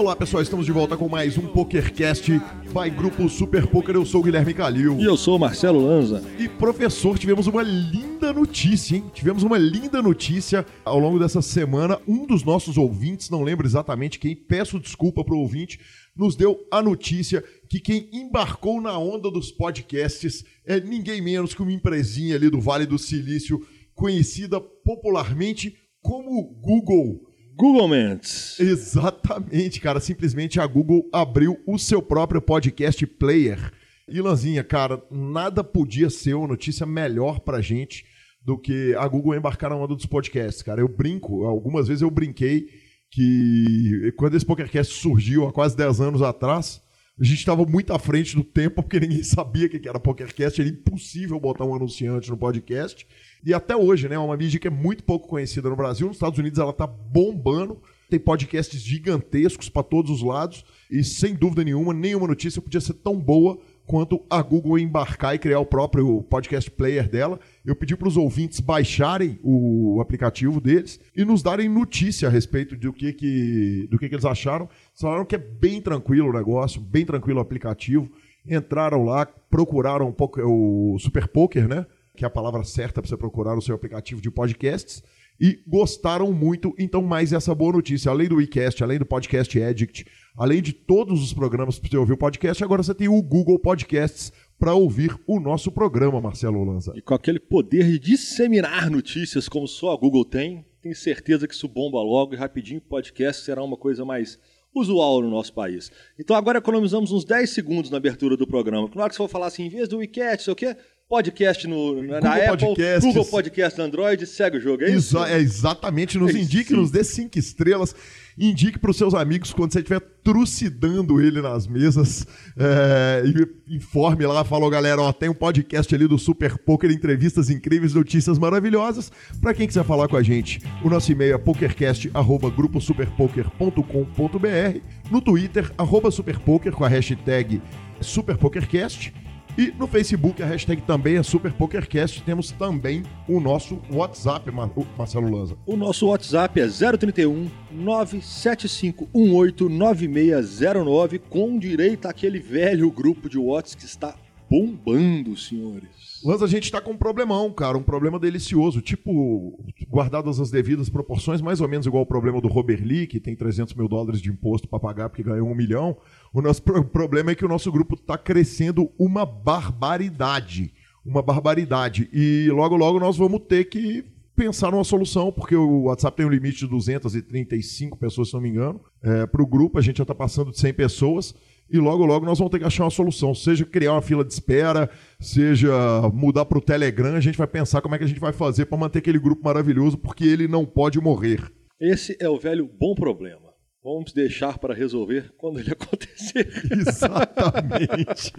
Olá pessoal, estamos de volta com mais um PokerCast by Grupo Super Poker. Eu sou o Guilherme Calil. E eu sou o Marcelo Lanza. E professor, tivemos uma linda notícia, hein? Tivemos uma linda notícia ao longo dessa semana. Um dos nossos ouvintes, não lembro exatamente quem, peço desculpa pro ouvinte, nos deu a notícia que quem embarcou na onda dos podcasts é ninguém menos que uma empresinha ali do Vale do Silício, conhecida popularmente como Google. Google Ments. Exatamente, cara. Simplesmente a Google abriu o seu próprio podcast player. E Lanzinha, cara, nada podia ser uma notícia melhor pra gente do que a Google embarcar na onda dos podcasts, cara. Eu brinco, algumas vezes eu brinquei que quando esse PokerCast surgiu há quase 10 anos atrás, a gente estava muito à frente do tempo porque ninguém sabia o que era PokerCast, era impossível botar um anunciante no podcast. E até hoje, né? É uma mídia que é muito pouco conhecida no Brasil. Nos Estados Unidos ela tá bombando. Tem podcasts gigantescos para todos os lados. E sem dúvida nenhuma, nenhuma notícia podia ser tão boa quanto a Google embarcar e criar o próprio podcast player dela. Eu pedi para os ouvintes baixarem o aplicativo deles e nos darem notícia a respeito do que, que, do que, que eles acharam. Eles falaram que é bem tranquilo o negócio, bem tranquilo o aplicativo. Entraram lá, procuraram um pouco o Super Poker, né? que é a palavra certa para você procurar no seu aplicativo de podcasts, e gostaram muito. Então, mais essa boa notícia. Além do WeCast, além do Podcast Addict, além de todos os programas para você ouvir o podcast, agora você tem o Google Podcasts para ouvir o nosso programa, Marcelo Lanza. E com aquele poder de disseminar notícias como só a Google tem, tenho certeza que isso bomba logo e rapidinho o podcast será uma coisa mais usual no nosso país. Então agora economizamos uns 10 segundos na abertura do programa. Na hora que você for falar assim, em vez do WeCast, sei o quê, podcast no, na, Google Apple, Podcasts. Google Podcast no Android, segue o jogo, é isso? Exa é exatamente, nos é indique, nos dê cinco estrelas, indique para os seus amigos quando você estiver trucidando ele nas mesas, é, informe lá, falou galera, ó, tem um podcast ali do Super Poker, entrevistas incríveis, notícias maravilhosas, para quem quiser falar com a gente, o nosso e-mail é pokercast@gruposuperpoker.com.br, no Twitter, superpoker com a hashtag SuperPokerCast, e no Facebook a hashtag também é SuperPokerCast. Temos também o nosso WhatsApp, Marcelo Lanza. O nosso WhatsApp é 031 975189609 com direito àquele velho grupo de WhatsApp que está bombando, senhores. Lanza, a gente está com um problemão, cara, um problema delicioso. Tipo, guardadas as devidas proporções, mais ou menos igual o problema do Robert Lee, que tem 300 mil dólares de imposto para pagar porque ganhou um milhão. O nosso pro problema é que o nosso grupo está crescendo uma barbaridade. Uma barbaridade. E logo, logo nós vamos ter que pensar numa solução, porque o WhatsApp tem um limite de 235 pessoas, se não me engano. É, para o grupo, a gente já está passando de 100 pessoas e logo, logo nós vamos ter que achar uma solução. Seja criar uma fila de espera, seja mudar para o Telegram, a gente vai pensar como é que a gente vai fazer para manter aquele grupo maravilhoso, porque ele não pode morrer. Esse é o velho bom problema. Vamos deixar para resolver quando ele acontecer. Exatamente.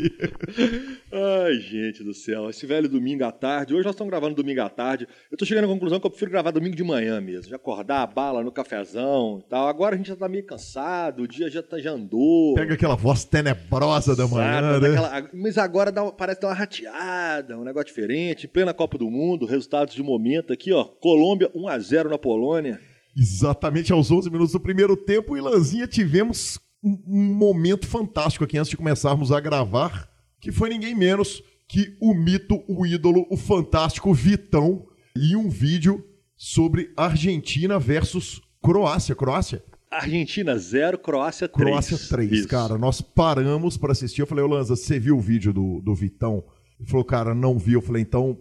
Ai, gente do céu. Esse velho domingo à tarde. Hoje nós estamos gravando domingo à tarde. Eu estou chegando à conclusão que eu prefiro gravar domingo de manhã mesmo. Já acordar a bala no cafezão e tal. Agora a gente já está meio cansado, o dia já, tá, já andou. Pega aquela voz tenebrosa da manhã, né? Aquela, mas agora dá, parece dar uma rateada, um negócio diferente. Plena Copa do Mundo, resultados de momento aqui, ó. Colômbia 1 a 0 na Polônia. Exatamente aos 11 minutos do primeiro tempo, e Lanzinha tivemos um, momento fantástico aqui antes de começarmos a gravar, que foi ninguém menos que o mito, o ídolo, o fantástico Vitão e um vídeo sobre Argentina versus Croácia. Croácia? Argentina 0, Croácia 3. Croácia 3, Isso. cara. Nós paramos para assistir. Eu falei, ô Lanza, você viu o vídeo do, do Vitão? Ele falou, cara, não vi. Eu falei, então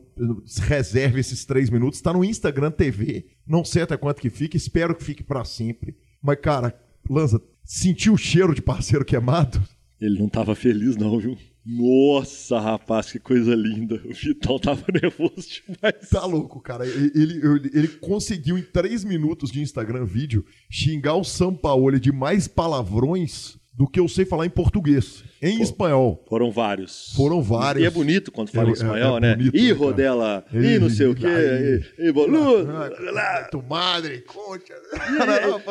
reserve esses três minutos. Está no Instagram TV. Não sei até quanto que fica. Espero que fique para sempre. Mas, cara, Lanza, sentiu o cheiro de parceiro queimado? Ele não tava feliz, não, viu? Nossa, rapaz, que coisa linda. O Vitão tava nervoso demais. Tá louco, cara. Ele, ele, ele conseguiu, em três minutos de Instagram vídeo, xingar o Sampaoli de mais palavrões do que eu sei falar em português. Em espanhol. Foram vários. Foram vários. E é bonito quando fala é, em espanhol, é, é né? Bonito, e rodela, e não sei o quê, e boludo. Tu madre, concha.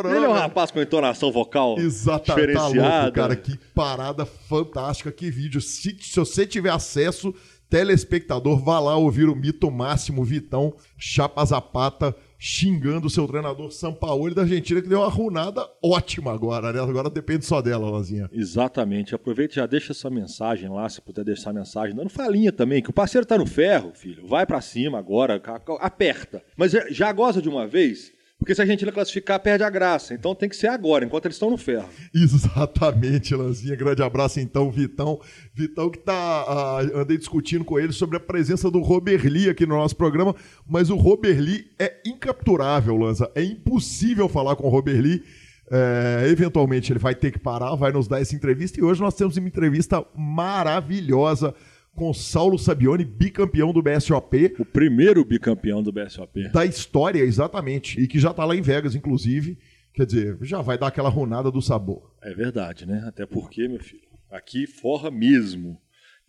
Ele é um rapaz com entonação vocal Exatamente. Tá louco, cara. Que parada fantástica, que vídeo. Se, se você tiver acesso, telespectador, vá lá ouvir o mito máximo Vitão Chapa Zapata xingando o seu treinador Sampaoli da Argentina, que deu uma runada ótima agora, né? Agora depende só dela, Lanzinha. Exatamente. Aproveita e já deixa sua mensagem lá, se puder deixar mensagem, dando falinha também, que o parceiro tá no ferro, filho. Vai para cima agora, aperta. Mas já goza de uma vez, porque se a Argentina classificar, perde a graça. Então tem que ser agora, enquanto eles estão no ferro. Exatamente, Lanzinha. Grande abraço então, Vitão. Vitão que tá. Uh, andei discutindo com ele sobre a presença do Robert Lee aqui no nosso programa, mas o Robert Lee é incapturável, Lanza. É impossível falar com o Robert Lee. É, eventualmente ele vai ter que parar, vai nos dar essa entrevista. E hoje nós temos uma entrevista maravilhosa com Saulo Sabione, bicampeão do BSOP. O primeiro bicampeão do BSOP. Da história, exatamente. E que já está lá em Vegas, inclusive. Quer dizer, já vai dar aquela runada do sabor. É verdade, né? Até porque, meu filho, aqui forra mesmo.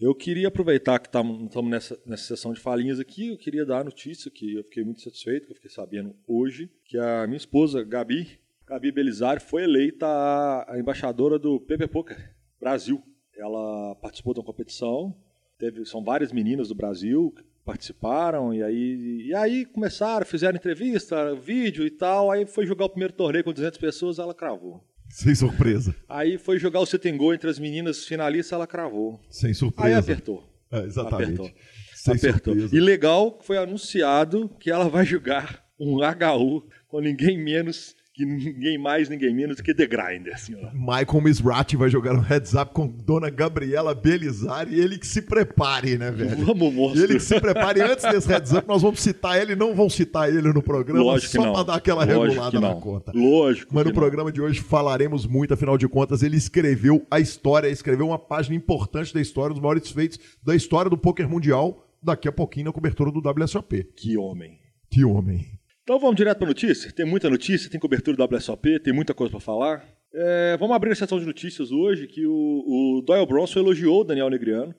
Eu queria aproveitar que estamos nessa, nessa sessão de falinhas aqui, eu queria dar a notícia que eu fiquei muito satisfeito, que eu fiquei sabendo hoje, que a minha esposa, Gabi, Gabi Belizari, foi eleita a embaixadora do PP Poker Brasil. Ela participou de uma competição Teve, são várias meninas do Brasil que participaram, e aí, e aí começaram, fizeram entrevista, vídeo e tal. Aí foi jogar o primeiro torneio com 200 pessoas, ela cravou. Sem surpresa. Aí foi jogar o Setengol entre as meninas finalistas, ela cravou. Sem surpresa. Aí apertou. É, exatamente. Apertou. Sem apertou. Surpresa. E legal foi anunciado que ela vai jogar um HU com ninguém menos que ninguém mais, ninguém menos do que The Grinder, senhor. Michael Misrati vai jogar um heads up com Dona Gabriela Belizari e ele que se prepare, né, velho? Vamos, monstro. Ele que se prepare. Antes desse heads up, nós vamos citar ele, não vão citar ele no programa, Lógico só pra dar aquela Lógico regulada na conta. Lógico. Mas no programa de hoje falaremos muito, afinal de contas, ele escreveu a história, escreveu uma página importante da história, dos maiores feitos da história do poker mundial, daqui a pouquinho na cobertura do WSOP. Que homem. Que homem. Então vamos direto para a notícia. Tem muita notícia, tem cobertura do WSOP, tem muita coisa para falar. É, vamos abrir a sessão de notícias hoje, que o, o Doyle Bronson elogiou o Daniel Negriano,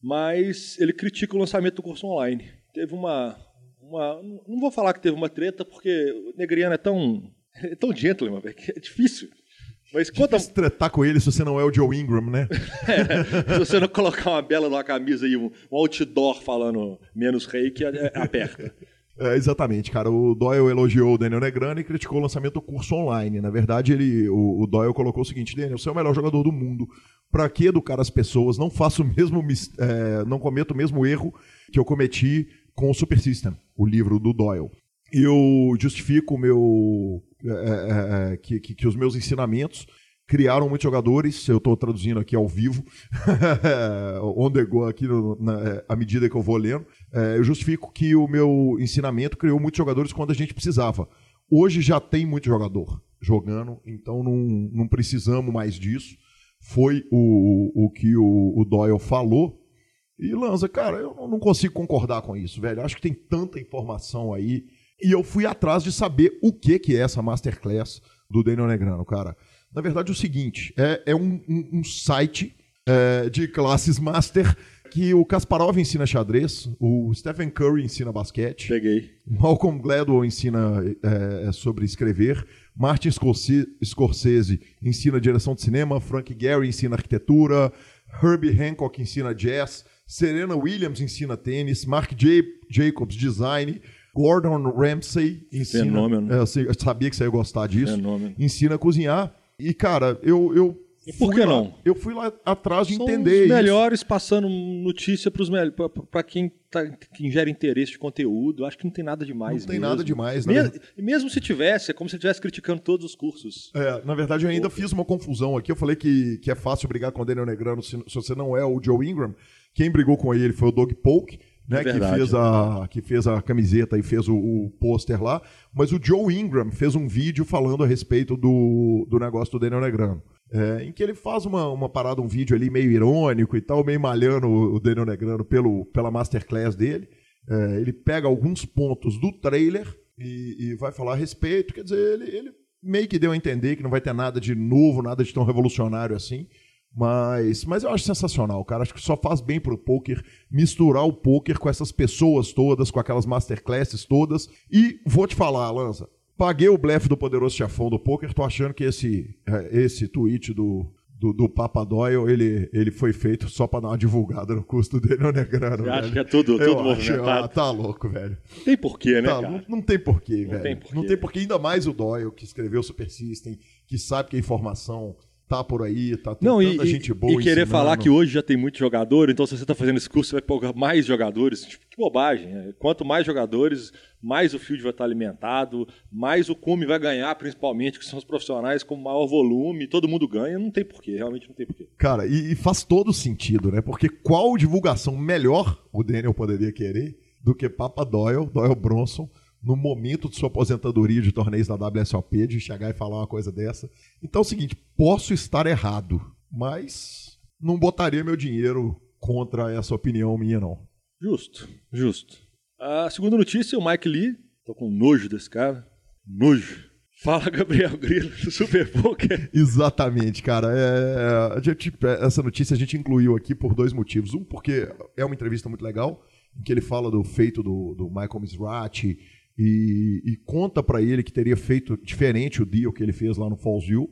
mas ele critica o lançamento do curso online. Teve uma, uma Não vou falar que teve uma treta, porque o Negriano é tão. É tão gentleman, que é difícil. Mas conta. Difícil tretar com ele se você não é o Joe Ingram, né? é, se você não colocar uma bela numa camisa e um, um outdoor falando menos rei, que é, aperta. É, exatamente, cara. O Doyle elogiou o Daniel Negrano e criticou o lançamento do curso online. Na verdade, ele, o, o Doyle colocou o seguinte: Daniel, você é o melhor jogador do mundo. Para que educar as pessoas? Não faço o mesmo, é, não cometo o mesmo erro que eu cometi com o Super System, o livro do Doyle. Eu justifico meu, é, é, é que, que, que os meus ensinamentos criaram muitos jogadores, eu estou traduzindo aqui ao vivo, on the go aqui no, na, é, à medida que eu vou lendo. É, eu justifico que o meu ensinamento criou muitos jogadores quando a gente precisava. Hoje já tem muito jogador jogando, então não, não precisamos mais disso. Foi o, o que o, o Doyle falou. E Lanza, cara, eu não consigo concordar com isso, velho. Acho que tem tanta informação aí. E eu fui atrás de saber o que, que é essa Masterclass do Daniel Negrano, cara. Na verdade, é o seguinte: é, é um, um, um site é, de classes master que o Kasparov ensina xadrez, o Stephen Curry ensina basquete. Peguei. Malcolm Gladwell ensina é, é sobre escrever. Martin Scorsese ensina direção de cinema. Frank Gehry ensina arquitetura. Herbie Hancock ensina jazz. Serena Williams ensina tênis. Mark J. Jacobs design. Gordon Ramsay ensina. Fenômeno. É, eu sabia que você ia gostar disso. Fenômeno. Ensina a cozinhar. E, cara, eu. eu e por que lá, não? Eu fui lá atrás de São entender os melhores isso. passando notícia para para quem, tá, quem gera interesse de conteúdo. Acho que não tem nada demais. Não tem mesmo. nada demais. Mesmo, mesmo se tivesse, é como se estivesse criticando todos os cursos. É, na verdade, eu ainda Pô. fiz uma confusão aqui. Eu falei que, que é fácil brigar com o Daniel Negrano se, se você não é o Joe Ingram. Quem brigou com ele foi o Doug Polk né, é que, fez a, que fez a camiseta e fez o, o pôster lá. Mas o Joe Ingram fez um vídeo falando a respeito do, do negócio do Daniel Negrano. É, em que ele faz uma, uma parada, um vídeo ali meio irônico e tal, meio malhando o Daniel Negrano pelo, pela masterclass dele. É, ele pega alguns pontos do trailer e, e, vai falar a respeito. Quer dizer, ele, ele meio que deu a entender que não vai ter nada de novo, nada de tão revolucionário assim. Mas, mas eu acho sensacional, cara. Acho que só faz bem pro poker misturar o poker com essas pessoas todas, com aquelas masterclasses todas. E vou te falar, Lanza, paguei o blefe do poderoso chefão do poker, tô achando que esse, é, esse tweet do, do, do Papa Doyle, ele, ele foi feito só pra dar uma divulgada no custo dele, né, Grano? Você acha que é tudo, tudo Eu acho, movimentado? ah, tá louco, velho. Tem porquê, né, Tá, não, não tem porquê, Não velho. tem porquê. Não tem porquê, ainda mais o Doyle, que escreveu o Super System, que sabe que a informação tá por aí, tá tanta e- gente boa e querer ensinando. falar que hoje já tem muito jogador, então se você está fazendo esse curso, você vai pegar mais jogadores. Tipo, que bobagem. né? Quanto mais jogadores, mais o field vai estar alimentado, mais o cume vai ganhar, principalmente, que são os profissionais com maior volume, todo mundo ganha. Não tem porquê, realmente não tem porquê. Cara, e, e faz todo sentido, né? Porque qual divulgação melhor o Daniel poderia querer do que Papa Doyle, Doyle Bronson, no momento de sua aposentadoria de torneios da WSOP, de chegar e falar uma coisa dessa. Então é o seguinte, posso estar errado, mas não botaria meu dinheiro contra essa opinião minha, não. Justo, justo. A segunda notícia, o Mike Lee. Tô com nojo desse cara. Nojo. Fala, Gabriel Grilo, do Super Poker. Exatamente, cara. É, a gente- essa notícia a gente incluiu aqui por dois motivos. Um, porque é uma entrevista muito legal, em que ele fala do feito do, do Michael Mizrachi e, e conta pra ele que teria feito diferente o deal que ele fez lá no Fallsville,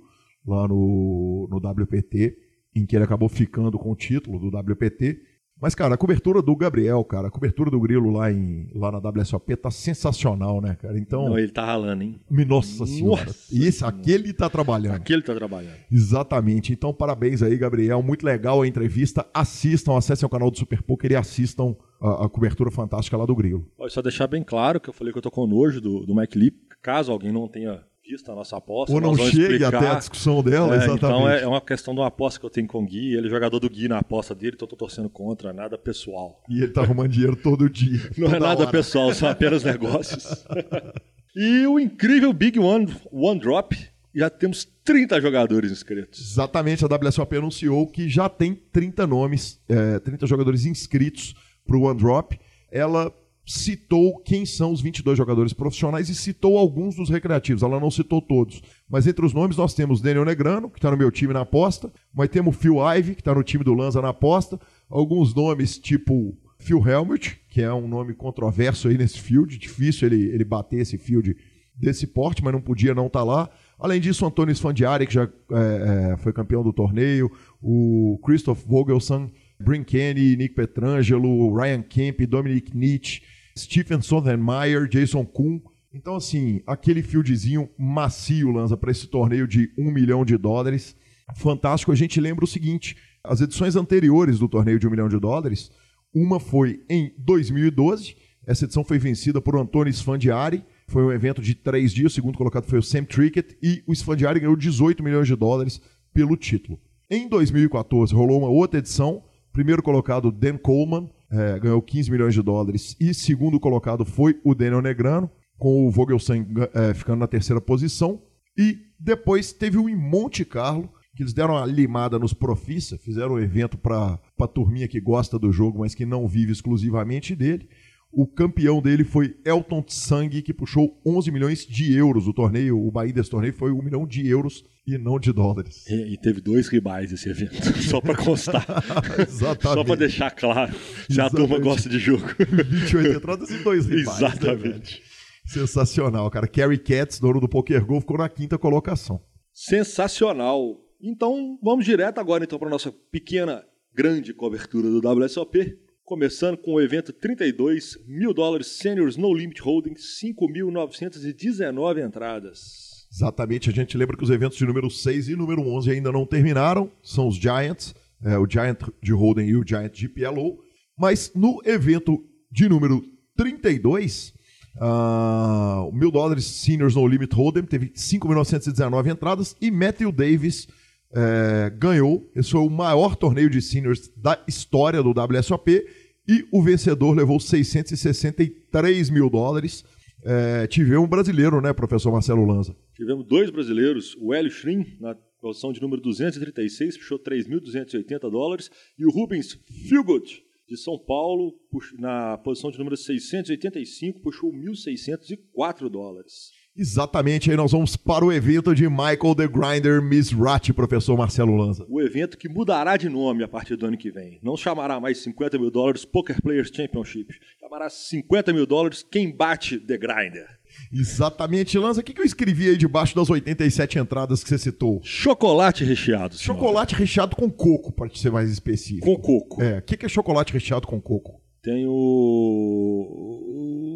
lá no, no WPT, em que ele acabou ficando com o título do WPT. Mas, cara, a cobertura do Gabriel, cara, a cobertura do Grilo lá, em, lá na WSOP tá sensacional, né, cara? Então, Não, ele tá ralando, hein? nossa senhora. Nossa esse, aquele tá trabalhando. Aqui ele tá trabalhando. Exatamente. Então, parabéns aí, Gabriel. Muito legal a entrevista. Assistam, acessem o canal do Super Poker e assistam a, a cobertura fantástica lá do Grilo. Só deixar bem claro que eu falei que eu tô com nojo do, do Mike Lee. Caso alguém não tenha a nossa aposta, Ou não explicar. até a discussão dela, É, exatamente. então é, uma questão de uma aposta que eu tenho com o Gui. Ele é jogador do Gui na aposta dele, então eu tô torcendo contra, nada pessoal. E ele tá arrumando dinheiro todo dia. Não é nada hora. pessoal, são apenas negócios. e o incrível Big One, One Drop, já temos 30 jogadores inscritos. Exatamente, a WSOP anunciou que já tem 30 nomes, é, 30 jogadores inscritos para o One Drop. Ela citou quem são os 22 jogadores profissionais e citou alguns dos recreativos. Ela não citou todos. Mas entre os nomes nós temos Daniel Negrano, que está no meu time na aposta. Mas temos Phil Ivey, que está no time do Lanza na aposta. Alguns nomes tipo Phil Helmut, que é um nome controverso aí nesse field. Difícil ele, ele bater esse field desse porte, mas não podia não estar lá. Além disso, o Antônio Sfandiari, que já é, é, foi campeão do torneio, o Christoph Vogelsang, Brin Kenny, Nick Petrangelo, Ryan Kemp, Dominic Nietzsche, Stephen Sondermeyer, Jason Kuhn. Então, assim, aquele fieldzinho macio, Lanza, para esse torneio de um milhão de dólares. Fantástico. A gente lembra o seguinte: as edições anteriores do torneio de um milhão de dólares, uma foi em 2012. Essa edição foi vencida por Antônio Sfandiari. Foi um evento de três dias. O segundo colocado foi o Sam Trickett. E o Sfandiari ganhou 18 milhões de dólares pelo título. Em 2014, rolou uma outra edição. Primeiro colocado, Dan Coleman, eh, ganhou 15 milhões de dólares. E segundo colocado foi o Daniel Negrano, com o Vogelsang eh, ficando na terceira posição. E depois teve o em Monte Carlo, que eles deram uma limada nos Profissa, fizeram um evento para a turminha que gosta do jogo, mas que não vive exclusivamente dele. O campeão dele foi Elton Tsang, que puxou 11 milhões de euros. O torneio, o Bahia desse torneio foi 1 milhão de euros e não de dólares. E, e teve dois ribais esse evento, só pra constar. Exatamente. Só pra deixar claro, se a Exatamente. turma gosta de jogo. 28 entradas e dois rivais. né? Exatamente. Sensacional, cara. Carrie Katz, dono do Poker Go, ficou na quinta colocação. Sensacional. Então, vamos direto agora então para nossa pequena, grande cobertura do WSOP. Começando com o evento 32, mil dólares Seniors No Limit Holding, 5.919 entradas. Exatamente, a gente lembra que os eventos de número 6 e número 11 ainda não terminaram, são os Giants, é, o Giant de Holden e o Giant de PLO, mas no evento de número 32, ah, o mil dólares Seniors No Limit Hold'em teve 5.919 entradas e Matthew Davis é, ganhou, esse foi o maior torneio de seniors da história do WSOP e o vencedor levou 663 mil dólares. É, tivemos um brasileiro, né, professor Marcelo Lanza? Tivemos dois brasileiros, o Hélio Schrin, na posição de número 236, puxou 3.280 dólares, e o Rubens Philgood, de São Paulo, na posição de número 685, puxou 1.604 dólares. Exatamente, aí nós vamos para o evento de Michael the Grinder Misrati, professor Marcelo Lanza. O evento que mudará de nome a partir do ano que vem. Não chamará mais 50 mil dólares Poker Players Championship. Chamará 50 mil dólares quem bate The Grinder. Exatamente, Lanza. O que, eu escrevi aí debaixo das 87 entradas que você citou? Chocolate recheado. senhor. Chocolate recheado com coco, para ser mais específico. com coco. É, o que é chocolate recheado com coco? Tem o.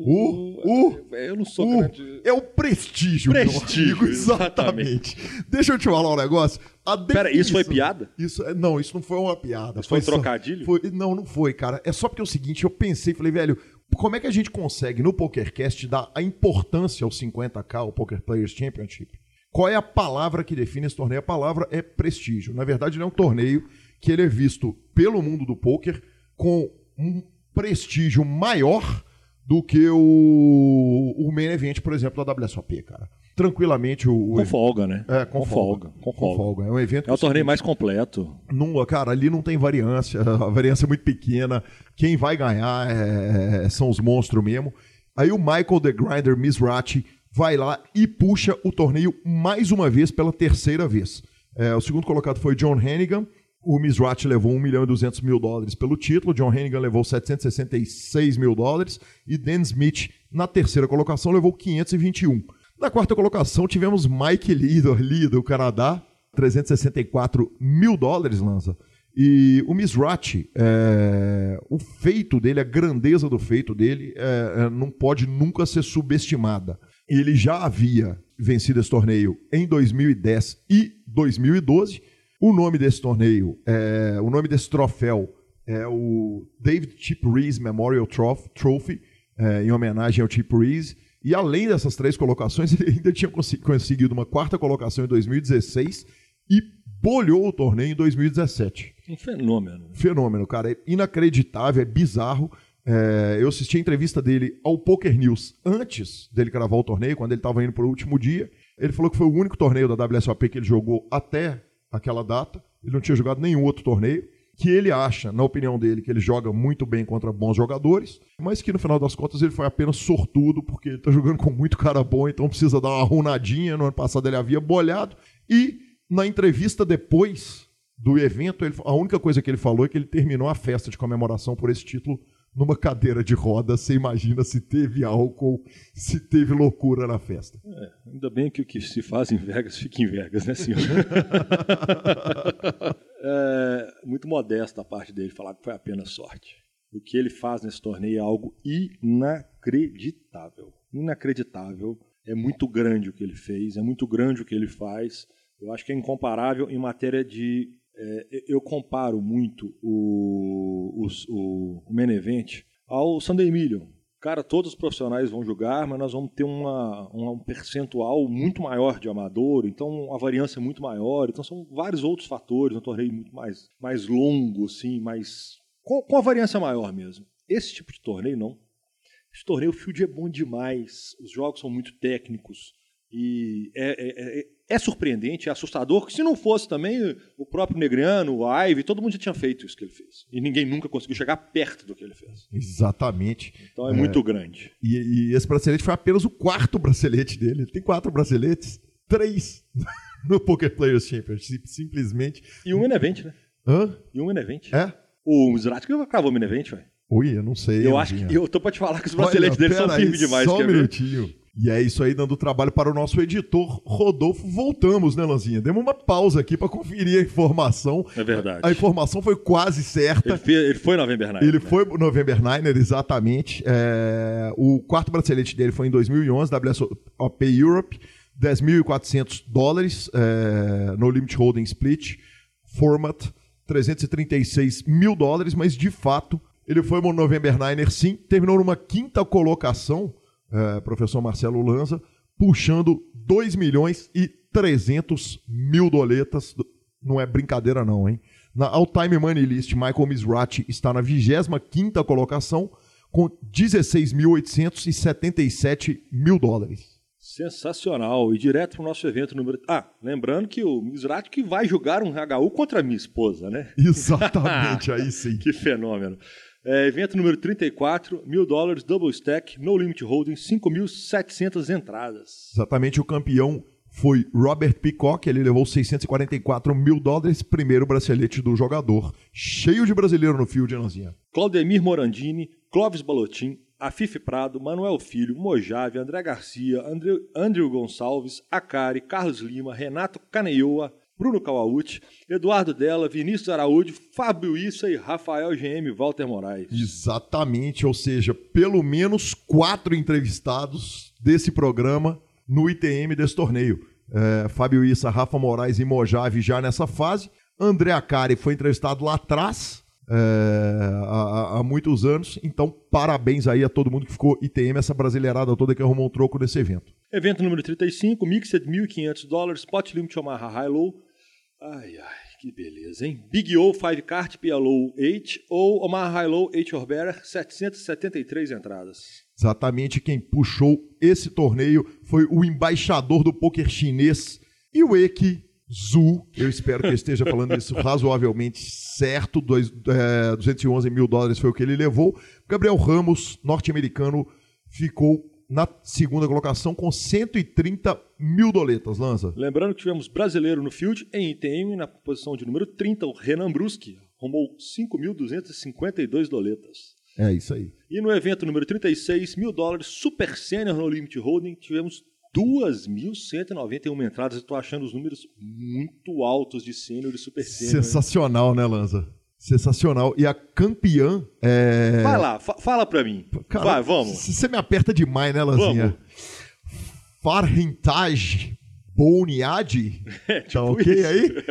O- o- Eu não sou O- grande. é o prestígio, Prestígio, amigo. Exatamente. Deixa eu te falar um negócio. A Pera, isso foi piada? Isso, é- não, isso não foi uma piada. Isso foi só- trocadilho? foi- não, não foi, cara. É só porque é o seguinte, eu pensei, falei, velho, como é que a gente consegue no PokerCast dar a importância ao 50k, ao Poker Players Championship? Qual é a palavra que define esse torneio? A palavra é prestígio. Na verdade, ele é um torneio que ele é visto pelo mundo do poker com um prestígio maior do que o, o main event, por exemplo, da WSOP, cara. Tranquilamente o... o Com folga, né? É, com, folga. Com folga. É um evento É o torneio mais completo. não, cara, ali não tem variância, a variância é muito pequena. Quem vai ganhar é- são os monstros mesmo. Aí o Michael The Grinder Mizrachi vai lá e puxa o torneio mais uma vez pela terceira vez. É, o segundo colocado foi John Hennigan. O Mizrachi levou 1 milhão e 200 mil dólares pelo título. John Hennigan levou 766 mil dólares. E Dan Smith, na terceira colocação, levou 521. Na quarta colocação, tivemos Mike Lee, do, Canadá, 364 mil dólares, Lanza. E o Mizrachi, é, o feito dele, a grandeza do feito dele, é, é, não pode nunca ser subestimada. Ele já havia vencido esse torneio em 2010 e 2012. O nome desse torneio, é, o nome desse troféu é o David Chip Reese Memorial Trophy, é, em homenagem ao Chip Reese. E além dessas três colocações, ele ainda tinha conseguido uma quarta colocação em 2016 e bolhou o torneio em 2017. Um fenômeno. Fenômeno, cara. É inacreditável, é bizarro. É, eu assisti a entrevista dele ao Poker News antes dele cravar o torneio, quando ele estava indo para o último dia. Ele falou que foi o único torneio da WSOP que ele jogou até aquela data. Ele não tinha jogado nenhum outro torneio. Que ele acha, na opinião dele, que ele joga muito bem contra bons jogadores, mas que no final das contas ele foi apenas sortudo, porque ele tá jogando com muito cara bom, então precisa dar uma runadinha. No ano passado ele havia bolhado. E na entrevista depois do evento, ele- a única coisa que ele falou é que ele terminou a festa de comemoração por esse título numa cadeira de roda. Você imagina se teve álcool, se teve loucura na festa. Ainda bem que o que se faz em Vegas fica em Vegas, né, senhor? é, muito modesto a parte dele falar que foi apenas sorte. O que ele faz nesse torneio é algo inacreditável. Inacreditável. É muito grande o que ele fez, é muito grande o que ele faz. Eu acho que é incomparável em matéria de. É, eu comparo muito o, o, o, event ao Sunday Million. Cara, todos os profissionais vão jogar, mas nós vamos ter uma, uma- um percentual muito maior de amador, então a variância é muito maior. Então são vários outros fatores, um torneio muito mais, mais longo, assim, mais. Com, com a variância maior mesmo. Esse tipo de torneio, não. Esse torneio, o field é bom demais, os jogos são muito técnicos e é, é- é- é surpreendente, é assustador, que se não fosse também o próprio Negriano, o Ive, todo mundo já tinha feito isso que ele fez. E ninguém nunca conseguiu chegar perto do que ele fez. Exatamente. Então é, muito grande. E, e esse bracelete foi apenas o quarto bracelete dele. Ele tem quatro braceletes, três no Poker Players Championship, simplesmente. E um main event, né? Hã? E um main event. É? O Zratic cravou o main event, velho. Ui, eu não sei. Eu acho que. Eu tô pra te falar que os braceletes Olha, dele são firmes demais, Só um quer ver? E é isso aí, dando trabalho para o nosso editor Rodolfo. Voltamos, né, Lanzinha? Demos uma pausa aqui para conferir a informação. É verdade. A informação foi quase certa. Ele, fez, ele foi November Night. Ele né? foi o November Niner, exatamente. É, o quarto bracelete dele foi em 2011, WSOP Europe, 10.400 dólares é, no Limit Holding Split, format 336 mil dólares, mas de fato ele foi no November Niner sim, terminou numa quinta colocação, é, professor Marcelo Lanza, puxando 2 milhões e 300 mil doletas. Não é brincadeira não, hein? Na All Time Money List, Michael Mizrachi está na 25ª colocação com 16.877 mil dólares. Sensacional. E direto pro nosso evento número. Ah, lembrando que o Mizratic que vai jogar um HU contra a minha esposa, né? Exatamente, aí sim. Que fenômeno. É, evento número 34, mil dólares, double stack, no limit holding, 5.700 entradas. Exatamente, o campeão foi Robert Peacock, ele levou 644 mil dólares, primeiro bracelete do jogador. Cheio de brasileiro no field, Anãozinha. Claudemir Morandini, Clóvis Balotin, Afife Prado, Manuel Filho, Mojave, André Garcia, André, Andrew Gonçalves, Acari, Carlos Lima, Renato Caneioa, Bruno Cauaúti, Eduardo Della, Vinícius Araújo, Fábio Issa e Rafael GM Walter Moraes. Exatamente, ou seja, pelo menos quatro entrevistados desse programa no ITM desse torneio. É, Fábio Issa, Rafa Moraes e Mojave já nessa fase. André Acari foi entrevistado lá atrás, é, há, há, muitos anos. Então, parabéns aí a todo mundo que ficou ITM, essa brasileirada toda que arrumou um troco nesse evento. Evento número 35, Mixed 1.500 dólares, Pot Limit Omaha High Low. Ai, ai, que beleza, hein? Big O 5 Cart PLO 8 ou Omaha High Low 8 or Better, 773 entradas. Exatamente quem puxou esse torneio foi o embaixador do poker chinês, Iweki Zhu. Eu espero que eu esteja falando isso razoavelmente certo. Dois, é, 211 mil dólares foi o que ele levou. Gabriel Ramos, norte-americano, ficou na segunda colocação com 130 mil doletas, Lanza. Lembrando que tivemos brasileiro no field em ITM, na posição de número 30, o Renan Bruschi, arrumou 5.252 doletas. É isso aí. E no evento número 36, mil dólares, Super Senior no Limit Holding, tivemos 2.191 entradas. Estou achando os números muito altos de Senior e Super Senior. Sensacional, né, Lanza? Sensacional. E a campeã é. Vai lá, fa fala pra mim. Cara, Vai, vamos. Você me aperta demais, né, Lanzinha? Farhentage Boniadi. É, tipo tá ok isso. aí?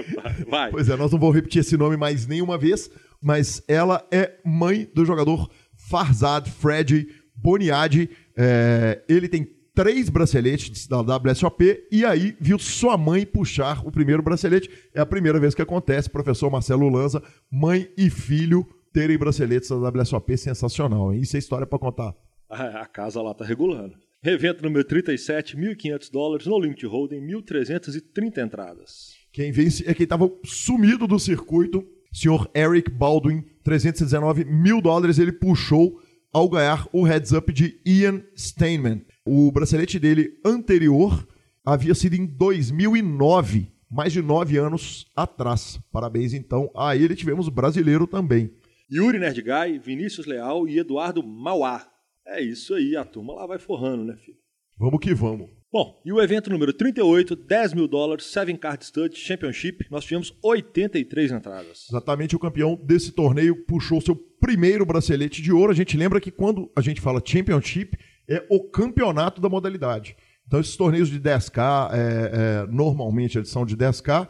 Vai. Pois é, nós não vamos repetir esse nome mais nenhuma vez, mas ela é mãe do jogador Farzad Fred Boniadi. É, ele tem três braceletes da WSOP e aí viu sua mãe puxar o primeiro bracelete. É a primeira vez que acontece, professor Marcelo Lanza, mãe e filho terem braceletes da WSOP, sensacional. Hein? Isso é história para contar. A casa lá tá regulando. Evento número 37, 1.500 dólares, no limit holding, 1.330 entradas. Quem vence é quem estava sumido do circuito, senhor Eric Baldwin, 319 mil dólares ele puxou ao ganhar o heads up de Ian Steinman. O bracelete dele anterior havia sido em 2009, mais de nove anos atrás. Parabéns então a ele. Tivemos brasileiro também. Yuri Nerdguy, Vinícius Leal e Eduardo Mauá. É isso aí, a turma lá vai forrando, né, filho? Vamos que vamos. Bom, e o evento número 38, 10 mil dólares, Seven Card Stud Championship, nós tivemos 83 entradas. Exatamente, o campeão desse torneio puxou seu primeiro bracelete de ouro. A gente lembra que quando a gente fala Championship, é o campeonato da modalidade. Então, esses torneios de 10K, é, é, normalmente eles são de 10K,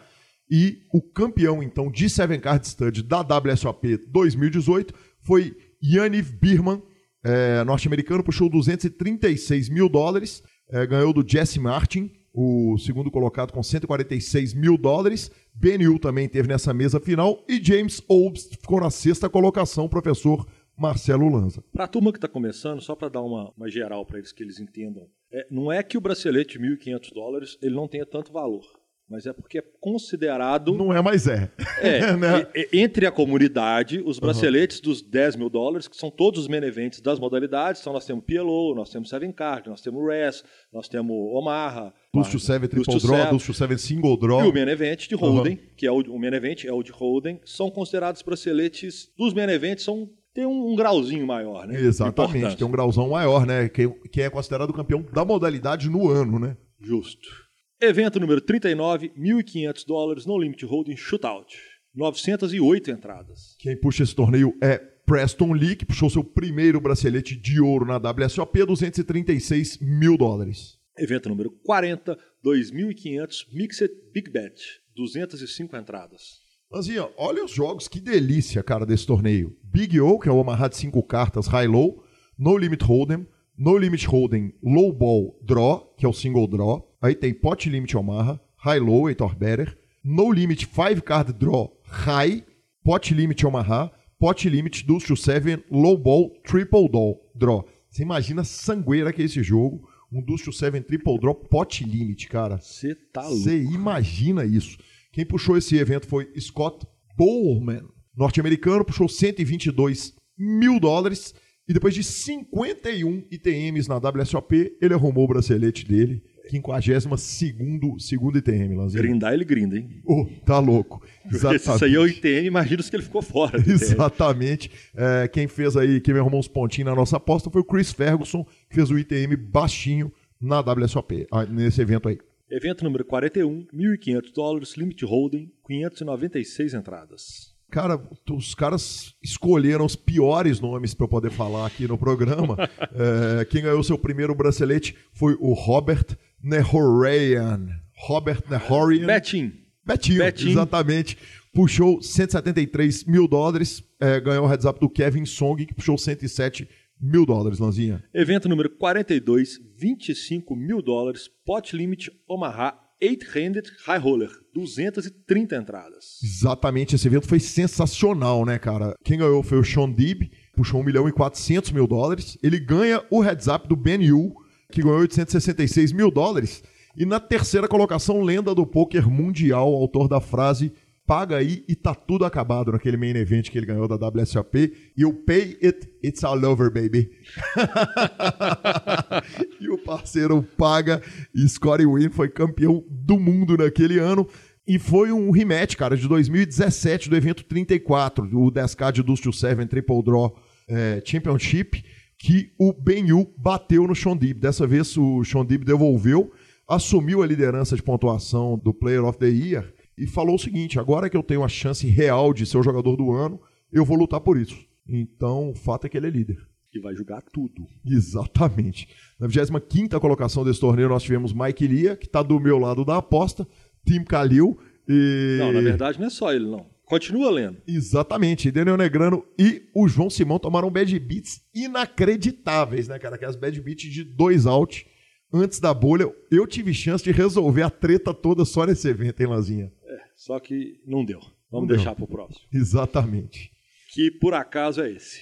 e o campeão, então, de Seven Card Stud da WSOP 2018 foi Yaniv Birman, é, norte-americano, puxou 236 mil dólares é, ganhou do Jesse Martin, o segundo colocado com 146 mil dólares. Benil também teve nessa mesa final. E James Obst ficou na sexta colocação, professor Marcelo Lanza. Para a turma que está começando, só para dar uma, uma geral para eles que eles entendam, é, não é que o bracelete de 1.500 dólares ele não tenha tanto valor mas é porque é considerado. Não é, mais é. É, né? entre a comunidade, os braceletes uhum. dos 10 mil dólares, que são todos os main events das modalidades, então nós temos PLO, nós temos Seven Card, nós temos RES, nós temos Omaha. Dust to Seven Triple Draw, Dust to Seven Single Draw. E o main event de Holden, uhum. que é o, o é o de Holden, são considerados braceletes dos main events, são tem um, um, grauzinho maior, né? Exatamente, tem um grauzão maior, né? Que, que é considerado campeão da modalidade no ano, né? Justo. Evento número 39, 1.500 dólares no Limit Holding Shootout. 908 entradas. Quem puxa esse torneio é Preston Lee, que puxou seu primeiro bracelete de ouro na WSOP, 236 mil dólares. Evento número 40, 2.500 Mixed Big Bet, 205 entradas. Lanzinha, olha os jogos, que delícia, cara, desse torneio. Big O, que é o Omaha de 5 cartas, High Low, No Limit Hold'em, No Limit Hold'em, Low Ball Draw, que é o Single Draw, Aí tem Pot Limit Omaha, High Low, Heitor Better, No Limit 5 Card Draw High, Pot Limit Omaha, Pot Limit Deuce to 7, Low Ball, Triple Draw. Você imagina a sangueira que é esse jogo, um Deuce to 7 Triple Draw Pot Limit, cara. Você tá louco. Você imagina isso. Quem puxou esse evento foi Scott Bowman, norte-americano, puxou 122 mil dólares e depois de 51 ITMs na WSOP, ele arrumou o bracelete dele 52 segundo ITM, Lanzinho. Grindar ele grinda, hein? Oh, tá louco. Exatamente. Isso aí é o ITM, imagina se que ele ficou fora. Exatamente. É, quem fez aí, quem me arrumou uns pontinhos na nossa aposta foi o Chris Ferguson, que fez o ITM baixinho na WSOP, ah, nesse evento aí. Evento número 41, 1.500 dólares, limit holding, 596 entradas. Cara, os caras escolheram os piores nomes para eu poder falar aqui no programa. é, quem ganhou seu primeiro bracelete foi o Robert Nehorian. Robert Nehorian. Betinho. Betinho, Betinho. exatamente. Puxou 173 mil dólares, é, ganhou o heads up do Kevin Song, que puxou 107 mil dólares, Lanzinha. Evento número 42, 25 mil dólares, pot limit Omaha 8-handed high roller, 230 entradas. Exatamente, esse evento foi sensacional, né, cara? Quem ganhou foi o Sean Dib, puxou 1 milhão e 400 mil dólares. Ele ganha o heads up do Ben Yu, que ganhou 866 mil dólares. E na terceira colocação, lenda do poker mundial, autor da frase paga aí e tá tudo acabado naquele main event que ele ganhou da WSOP. E o pay it, it's all over, baby. e o parceiro paga e Scotty Wynn foi campeão do mundo naquele ano. E foi um rematch, cara, de 2017 do evento 34, o 10K de Dust to Seven Triple Draw é, Championship, que o Ben Yu bateu no Shondib. Dessa vez o Shondib devolveu, assumiu a liderança de pontuação do Player of the Year e falou o seguinte: agora que eu tenho a chance real de ser o jogador do ano, eu vou lutar por isso. Então, o fato é que ele é líder. E vai jogar tudo. Exatamente. Na 25 colocação desse torneio, nós tivemos Mike Lia, que está do meu lado da aposta, Tim Kalil e. Não, na verdade não é só ele, não. Continua lendo. Exatamente. Daniel Negrano e o João Simão tomaram bad beats inacreditáveis, né, cara? Aquelas bad beats de dois out antes da bolha. Eu tive chance de resolver a treta toda só nesse evento, hein, Lazinha? Só que não deu. Vamos não deixar para o próximo. Exatamente. Que por acaso é esse.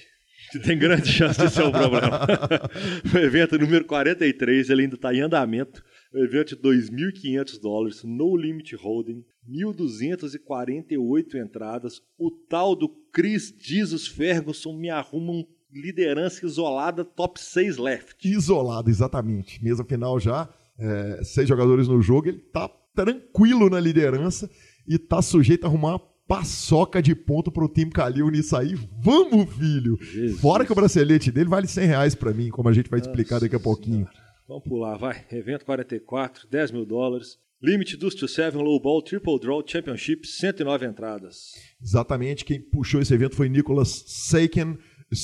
Que tem grande chance de ser um problema. o evento número 43, ele ainda está em andamento. O evento de 2.500 dólares, no limit holding, 1.248 entradas. O tal do Chris Jesus Ferguson me arruma um liderança isolada, top 6 left. Isolado, exatamente. Mesa final já, é, seis jogadores no jogo, ele tá tranquilo na liderança e tá sujeito a arrumar uma paçoca de ponto pro time Calil nisso aí. Vamos, filho! Jesus. Fora que o bracelete dele vale 100 reais pra mim, como a gente vai explicar Nossa daqui a pouquinho. Senhora. Vamos pular, vai. Evento 44, 10 mil dólares. Limit Dust to Seven Low Ball Triple Draw Championship, 109 entradas. Exatamente, quem puxou esse evento foi Nicholas Saken,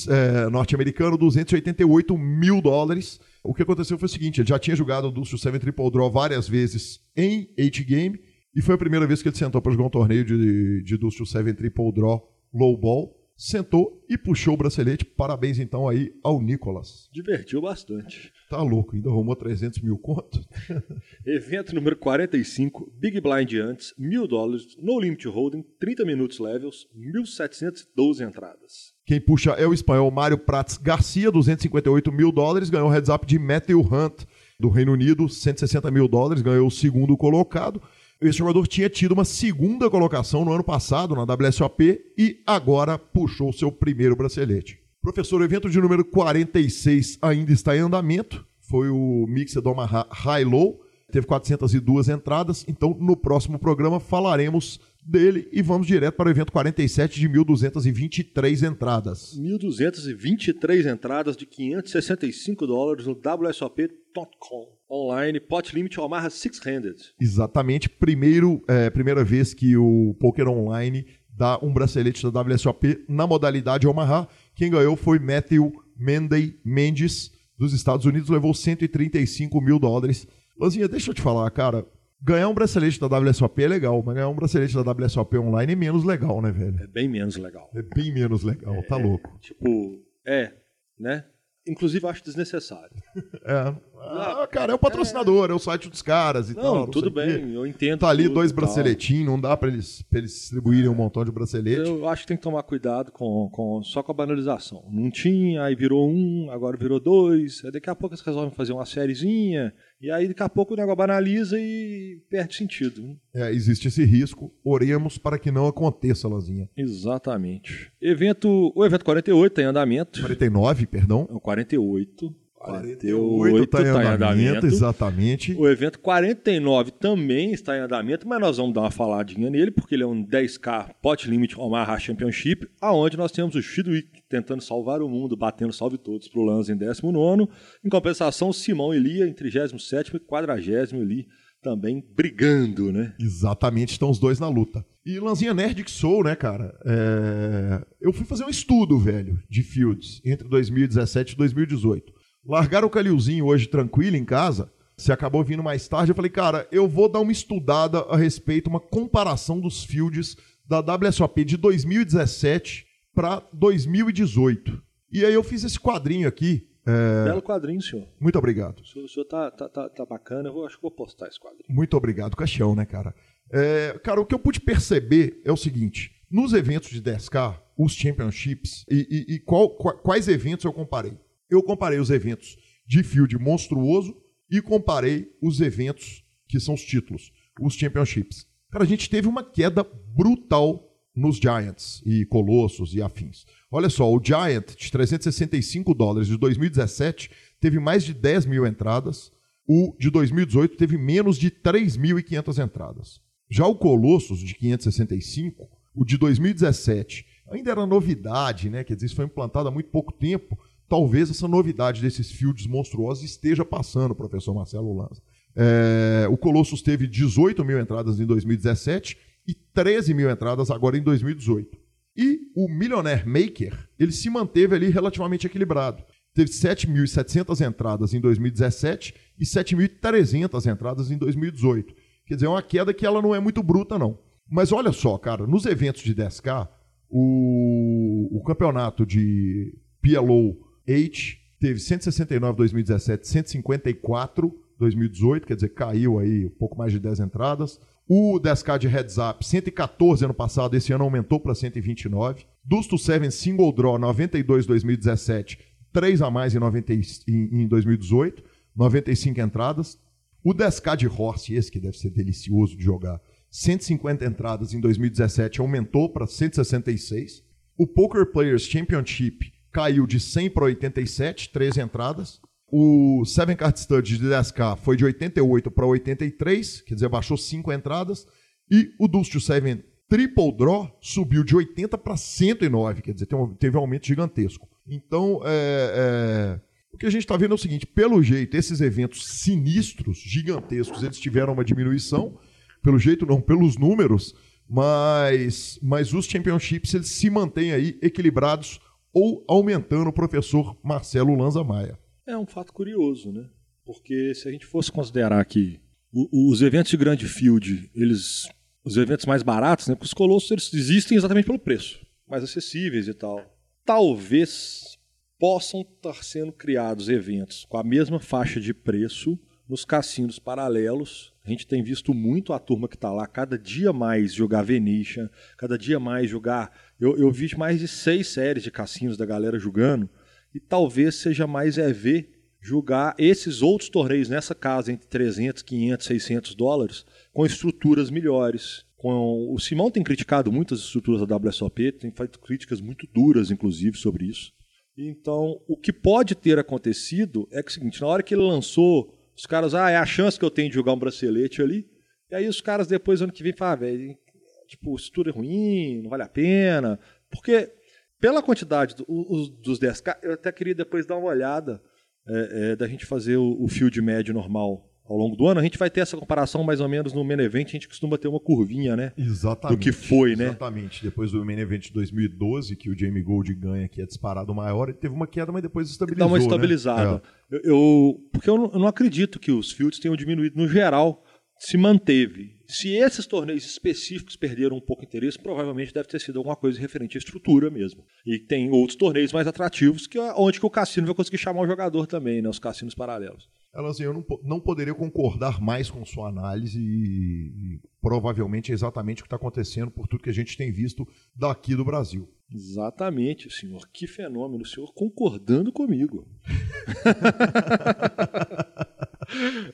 é, norte-americano, 288 mil dólares. O que aconteceu foi o seguinte: ele já tinha jogado o Dust Seven Triple Draw várias vezes em H-Game e foi a primeira vez que ele sentou para jogar um torneio de, de Dust Seven Triple Draw Low Ball. Sentou e puxou o bracelete. Parabéns então aí ao Nicolas. Divertiu bastante. Tá louco, ainda arrumou 300 mil contos. Evento número 45, Big Blind antes, mil dólares, no limit holding, 30 minutos levels, 1.712 entradas. Quem puxa é o espanhol Mário Prats Garcia, 258 mil dólares, ganhou o heads up de Matthew Hunt, do Reino Unido, 160 mil dólares, ganhou o segundo colocado. Esse jogador tinha tido uma segunda colocação no ano passado na WSOP e agora puxou seu primeiro bracelete. Professor, o evento de número 46 ainda está em andamento. Foi o Mixed Omaha High Low. Teve 402 entradas. Então, no próximo programa, falaremos dele e vamos direto para o evento 47 de 1.223 entradas. 1.223 entradas de 565 dólares no WSOP.com online, pot limit Omaha six-handed. Exatamente, primeiro, é, primeira vez que o Poker Online dá um bracelete da WSOP na modalidade Omaha. Quem ganhou foi Matthew Menday Mendes, dos Estados Unidos, levou 135 mil dólares. Lanzinha, deixa eu te falar, cara, ganhar um bracelete da WSOP é legal, mas ganhar um bracelete da WSOP online é menos legal, né, velho? É bem menos legal. É bem menos legal, tá é, tá louco. Tipo, é, né? Inclusive, acho desnecessário. É. Ah, cara, é o patrocinador, é, é o site dos caras e não, tal. Não, tudo bem, eu entendo. Tá ali dois braceletinhos, não dá para eles, pra eles distribuírem um montão de bracelete. Eu acho que tem que tomar cuidado com, com, só com a banalização. Não tinha, aí virou um, agora virou dois. Aí daqui a pouco eles resolvem fazer uma sériezinha. E aí daqui a pouco o negócio banaliza e perde sentido. É, existe esse risco. Oremos para que não aconteça, Lazinha. Exatamente. Evento, o evento 48 tem andamento. 49, perdão. É o 48. 48 está em andamento, andamento, exatamente. O evento 49 também está em andamento, mas nós vamos dar uma faladinha nele, porque ele é um 10K Pot Limit Omaha Championship, aonde nós temos o Chidwick tentando salvar o mundo, batendo salve todos para o Lanza em 19 Em compensação, Simão Elia em 37 e 40 ali também brigando, né? Exatamente, estão os dois na luta. E Lanzinha Nerd que sou, né, cara? É... Eu fui fazer um estudo, velho, de Fields entre 2017 e 2018. Largaram o Calilzinho hoje tranquilo em casa. Você acabou vindo mais tarde. Eu falei, cara, eu vou dar uma estudada a respeito, uma comparação dos fields da WSOP de 2017 para 2018. E aí eu fiz esse quadrinho aqui. É... Belo quadrinho, senhor. Muito obrigado. O senhor, o senhor tá, tá, tá, tá, bacana, eu vou, acho que vou postar esse quadrinho. Muito obrigado, caixão, né, cara? É, cara, o que eu pude perceber é o seguinte: nos eventos de 10K, os championships, e, e, e qual, quais eventos eu comparei? Eu comparei os eventos de field monstruoso e comparei os eventos que são os títulos, os championships. Cara, a gente teve uma queda brutal nos Giants e Colossos e afins. Olha só, o Giant de 365 dólares de 2017 teve mais de 10 mil entradas, o de 2018 teve menos de 3.500 entradas. Já o Colossus de 565, o de 2017, ainda era novidade, né? Quer dizer, isso foi implantado há muito pouco tempo, talvez essa novidade desses fields monstruosos esteja passando, professor Marcelo Lanza. É, o Colossus teve 18 mil entradas em 2017 e 13 mil entradas agora em 2018. E o Millionaire Maker, ele se manteve ali relativamente equilibrado. Teve 7.700 entradas em 2017 e 7.300 entradas em 2018. Quer dizer, é uma queda que ela não é muito bruta, não. Mas olha só, cara, nos eventos de 10K, o, o campeonato de PLO H teve 169 em 2017, 154 2018, quer dizer, caiu aí um pouco mais de 10 entradas. O 10K de heads up, 114 ano passado, esse ano aumentou para 129. Dust to 7 single draw, 92 2017, 3 a mais em, 90, em, em 2018, 95 entradas. O 10K de horse, esse que deve ser delicioso de jogar, 150 entradas em 2017, aumentou para 166. O Poker Players Championship, caiu de 100 para 87, 13 entradas. O Seven Card Stud de 10K foi de 88 para 83, quer dizer, baixou 5 entradas. E o Dust to Seven Triple Draw subiu de 80 para 109, quer dizer, teve um aumento gigantesco. Então, é, é, o que a gente está vendo é o seguinte: pelo jeito, esses eventos sinistros, gigantescos, eles tiveram uma diminuição. Pelo jeito, não, pelos números, mas, mas os championships eles se mantêm aí equilibrados ou aumentando o professor Marcelo Lanza Maia. É um fato curioso, né? Porque se a gente fosse considerar que os eventos de grande field, eles, os eventos mais baratos, né? Porque os colossos eles existem exatamente pelo preço, mais acessíveis e tal. Talvez possam estar sendo criados eventos com a mesma faixa de preço nos cassinos paralelos. A gente tem visto muito a turma que está lá cada dia mais jogar Venetian, cada dia mais jogar eu, eu vi mais de seis séries de cassinos da galera jogando, e talvez seja mais é ver jogar esses outros torneios nessa casa entre 300, 500, 600 dólares com estruturas melhores. Com... O Simão tem criticado muitas estruturas da WSOP, tem feito críticas muito duras, inclusive, sobre isso. Então, o que pode ter acontecido é que é o seguinte, na hora que ele lançou, os caras, ah, é a chance que eu tenho de jogar um bracelete ali, e aí os caras depois, ano que vem, falam, ah, velho, tipo, estrutura é ruim, não vale a pena. Porque, pela quantidade do, os, dos 10K, eu até queria depois dar uma olhada é, é, da gente fazer o, o field médio normal ao longo do ano, a gente vai ter essa comparação mais ou menos no main event, a gente costuma ter uma curvinha, né? Exatamente. Do que foi, né? Exatamente. Depois do main event de 2012, que o Jamie Gold ganha, que é disparado maior, ele teve uma queda, mas depois estabilizou, Dá uma né? estabilizada. Né? É. Eu, eu, porque eu não, eu não acredito que os fields tenham diminuído no geral se manteve. Se esses torneios específicos perderam um pouco de interesse, provavelmente deve ter sido alguma coisa referente à estrutura mesmo. E tem outros torneios mais atrativos que é onde que o cassino vai conseguir chamar o jogador também, né? Os cassinos paralelos. Elas, eu não, não poderia concordar mais com sua análise e, e provavelmente é exatamente o que está acontecendo por tudo que a gente tem visto daqui do Brasil. Exatamente, senhor. Que fenômeno, o senhor concordando comigo.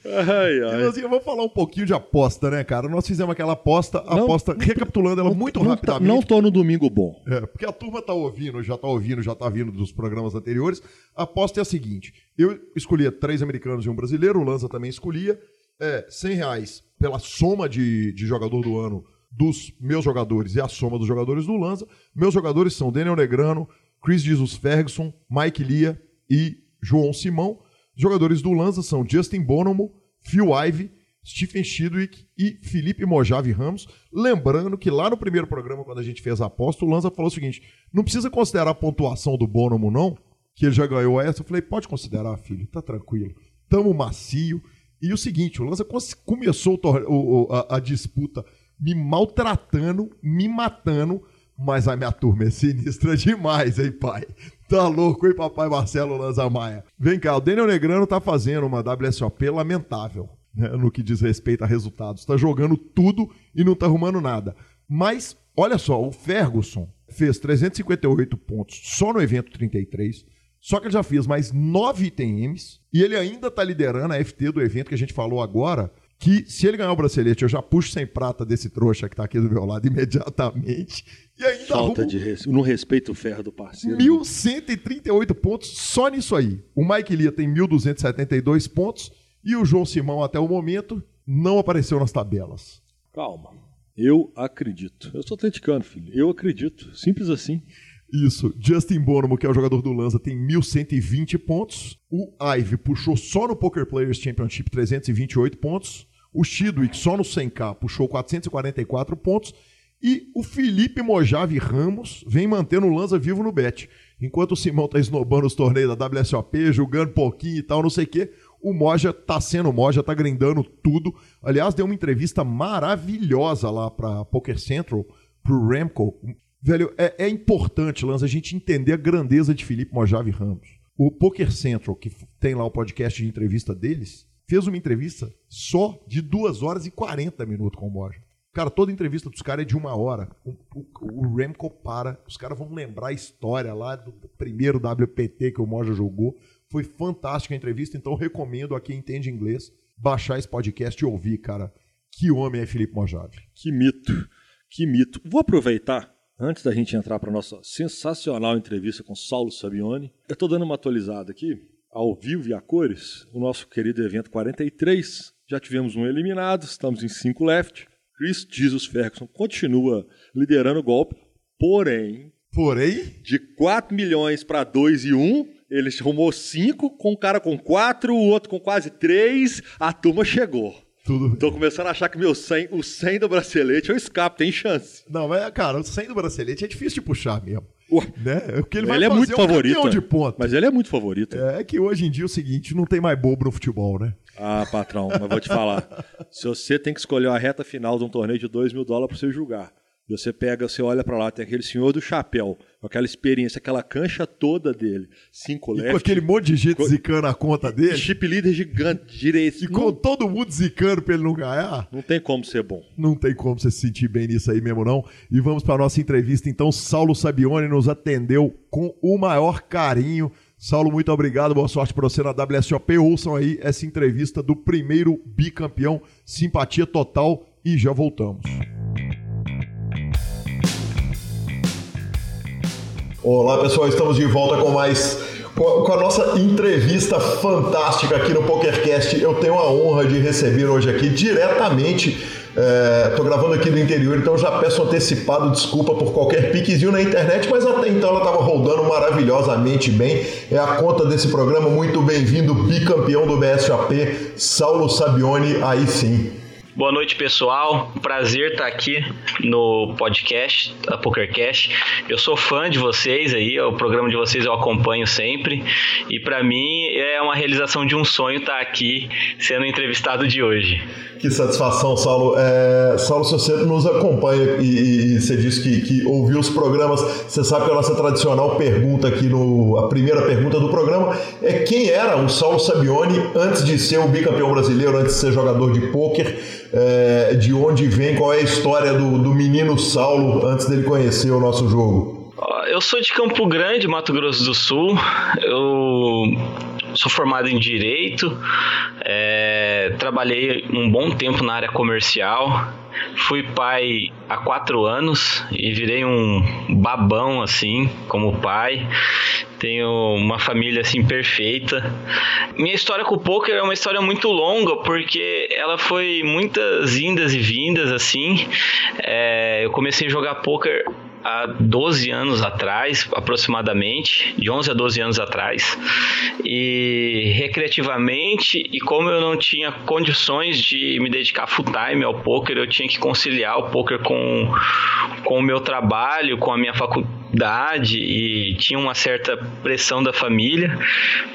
Ai, ai. Assim, eu vou falar um pouquinho de aposta, né, cara? Nós fizemos aquela aposta, não, aposta, recapitulando ela muito não, rapidamente. Não tô no domingo bom. É, porque a turma tá ouvindo, já tá ouvindo, já tá vindo dos programas anteriores. A aposta é a seguinte: eu escolhia três americanos e um brasileiro, o Lanza também escolhia. É, 100 reais pela soma de, de jogador do ano dos meus jogadores e a soma dos jogadores do Lanza. Meus jogadores são Daniel Negrano, Chris Jesus Ferguson, Mike Lia e João Simão. Jogadores do Lanza são Justin Bonomo, Phil Ivey, Stephen Chidwick e Felipe Mojave Ramos. Lembrando que lá no primeiro programa, quando a gente fez a aposta, o Lanza falou o seguinte: não precisa considerar a pontuação do Bonomo, não, que ele já ganhou essa. Eu falei, pode considerar, filho, tá tranquilo. Tamo macio. E o seguinte, o Lanza começou o, a, a disputa me maltratando, me matando, mas a minha turma é sinistra demais, hein, pai? Tá louco, hein, papai Marcelo Lanza Maia? Vem cá, o Daniel Negrano tá fazendo uma WSOP lamentável, né, no que diz respeito a resultados. Tá jogando tudo e não tá arrumando nada. Mas, olha só, o Ferguson fez 358 pontos só no evento 33. Só que ele já fez mais 9 ITMs e ele ainda tá liderando a FT do evento que a gente falou agora, que se ele ganhar o bracelete, eu já puxo sem prata desse trouxa que tá aqui do meu lado imediatamente. E ainda Falta arrumo... de res... não respeito o ferro do parceiro. 1.138 pontos só nisso aí. O Mike Lia tem 1.272 pontos e o João Simão, até o momento, não apareceu nas tabelas. Calma. Eu acredito. Eu sou atleticano, filho. Eu acredito. Simples assim. Isso. Justin Bonomo, que é o jogador do Lanza, tem 1.120 pontos. O Ive puxou só no Poker Players Championship 328 pontos. O Chidwick, só no 100k, puxou 444 pontos. E o Felipe Mojave Ramos vem mantendo o Lanza vivo no bet. Enquanto o Simão tá esnobando os torneios da WSOP, jogando pouquinho e tal, não sei o quê, o Moja tá sendo Moja, tá grindando tudo. Aliás, deu uma entrevista maravilhosa lá para Poker Central, pro Remco, Velho, é, é importante, Lanza, a gente entender a grandeza de Felipe Mojave Ramos. O Poker Central, que tem lá o podcast de entrevista deles, fez uma entrevista só de 2 horas e 40 minutos com o Moja. Cara, toda entrevista dos caras é de uma hora. O, o, o Remco para, os caras vão lembrar a história lá do primeiro WPT que o Moja jogou. Foi fantástica a entrevista, então recomendo a quem entende inglês baixar esse podcast e ouvir, cara. Que homem é Felipe Mojave. Que mito, que mito. Vou aproveitar Antes da gente entrar para a nossa sensacional entrevista com Saulo Sabione, eu estou dando uma atualizada aqui, ao vivo e a cores, o nosso querido evento 43. Já tivemos um eliminado, estamos em 5 left. Chris Jesus Ferguson continua liderando o golpe, porém. Porém? De 4 milhões para 2 e 1, ele arrumou 5, com um cara com 4, o outro com quase 3, a turma chegou. Tudo. Tô começando a achar que meu 100, o 100 do bracelete eu escapo, tem chance. Não, mas, cara, o 100 do bracelete é difícil de puxar mesmo. Né? É porque ele, ele é muito um favorito. De ponto. Mas ele é muito favorito. É que hoje em dia é o seguinte, não tem mais bobo no futebol, né? Ah, patrão, mas vou te falar. Se você tem que escolher a reta final de um torneio de 2 mil dólares para você julgar, você pega, você olha para lá, tem aquele senhor do chapéu, com aquela experiência, aquela cancha toda dele, cinco left. E com aquele monte de gente zicando a conta dele. Chip leader gigante, direito. E com todo mundo zicando pra ele não ganhar. Não tem como ser bom. Não tem como você se sentir bem nisso aí mesmo, não. E vamos para nossa entrevista, então. Saulo Sabione nos atendeu com o maior carinho. Saulo, muito obrigado, boa sorte para você na WSOP. Ouçam aí essa entrevista do primeiro bicampeão, simpatia total e já voltamos. Olá pessoal, estamos de volta com mais com a nossa entrevista fantástica aqui no PokerCast. Eu tenho a honra de receber hoje aqui diretamente. Estou é, gravando aqui do interior, então já peço antecipado desculpa por qualquer piquezinho na internet, mas até então ela estava rodando maravilhosamente bem. É a conta desse programa. Muito bem-vindo, bicampeão do BSAP, Saulo Sabione, aí sim. Boa noite, pessoal. Prazer estar aqui no podcast, a PokerCast. Eu sou fã de vocês aí, o programa de vocês eu acompanho sempre. E para mim é uma realização de um sonho estar aqui sendo entrevistado de hoje. Que satisfação, Saulo. É, Saulo, se você nos acompanha e, e você disse que, que, ouviu os programas, você sabe que a nossa tradicional pergunta aqui, no, a primeira pergunta do programa é quem era o Saulo Sabione antes de ser o bicampeão brasileiro, antes de ser jogador de pôquer, é, de onde vem, qual é a história do, do menino Saulo antes dele conhecer o nosso jogo? Eu sou de Campo Grande, Mato Grosso do Sul. Eu sou formado em Direito, é, trabalhei um bom tempo na área comercial. Fui pai há quatro anos e virei um babão assim como pai. Tenho uma família assim perfeita. Minha história com o poker é uma história muito longa porque ela foi muitas indas e vindas assim. É, eu comecei a jogar poker há 12 anos atrás, aproximadamente, de 11 a 12 anos atrás. E recreativamente, e como eu não tinha condições de me dedicar full time ao poker, eu tinha que conciliar o poker com, com o meu trabalho, com a minha faculdade e tinha uma certa pressão da família,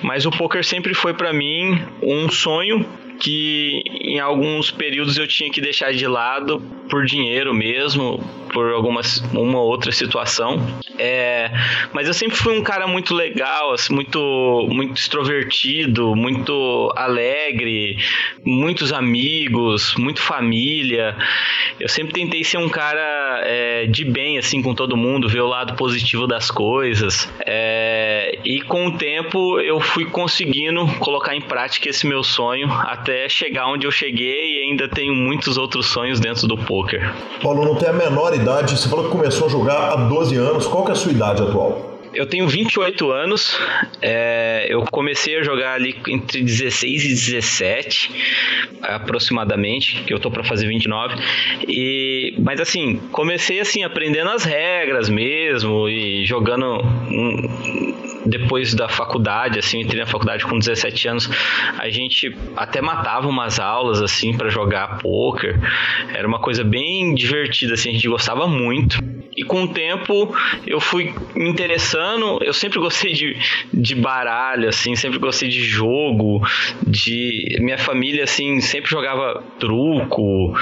mas o poker sempre foi para mim um sonho que em alguns períodos eu tinha que deixar de lado por dinheiro mesmo, por alguma uma outra situação. É, mas eu sempre fui um cara muito legal, assim, muito, muito extrovertido, muito alegre, muitos amigos, muito família. Eu sempre tentei ser um cara é, de bem assim com todo mundo, ver o lado positivo das coisas. É, e com o tempo eu fui conseguindo colocar em prática esse meu sonho até chegar onde eu cheguei e ainda tenho muitos outros sonhos dentro do poker. Paulo, não tem a menor idade. Você falou que começou a jogar há 12 anos. Qual que é a sua idade atual? Eu tenho 28 anos, é, eu comecei a jogar ali entre 16 e 17, aproximadamente, que eu tô para fazer 29. E, mas assim, comecei assim, aprendendo as regras mesmo e jogando um, depois da faculdade, assim, entrei na faculdade com 17 anos, a gente até matava umas aulas assim para jogar poker. Era uma coisa bem divertida assim, a gente gostava muito. E com o tempo eu fui me interessando, eu sempre gostei de, de baralho, assim, sempre gostei de jogo, de minha família assim sempre jogava truco.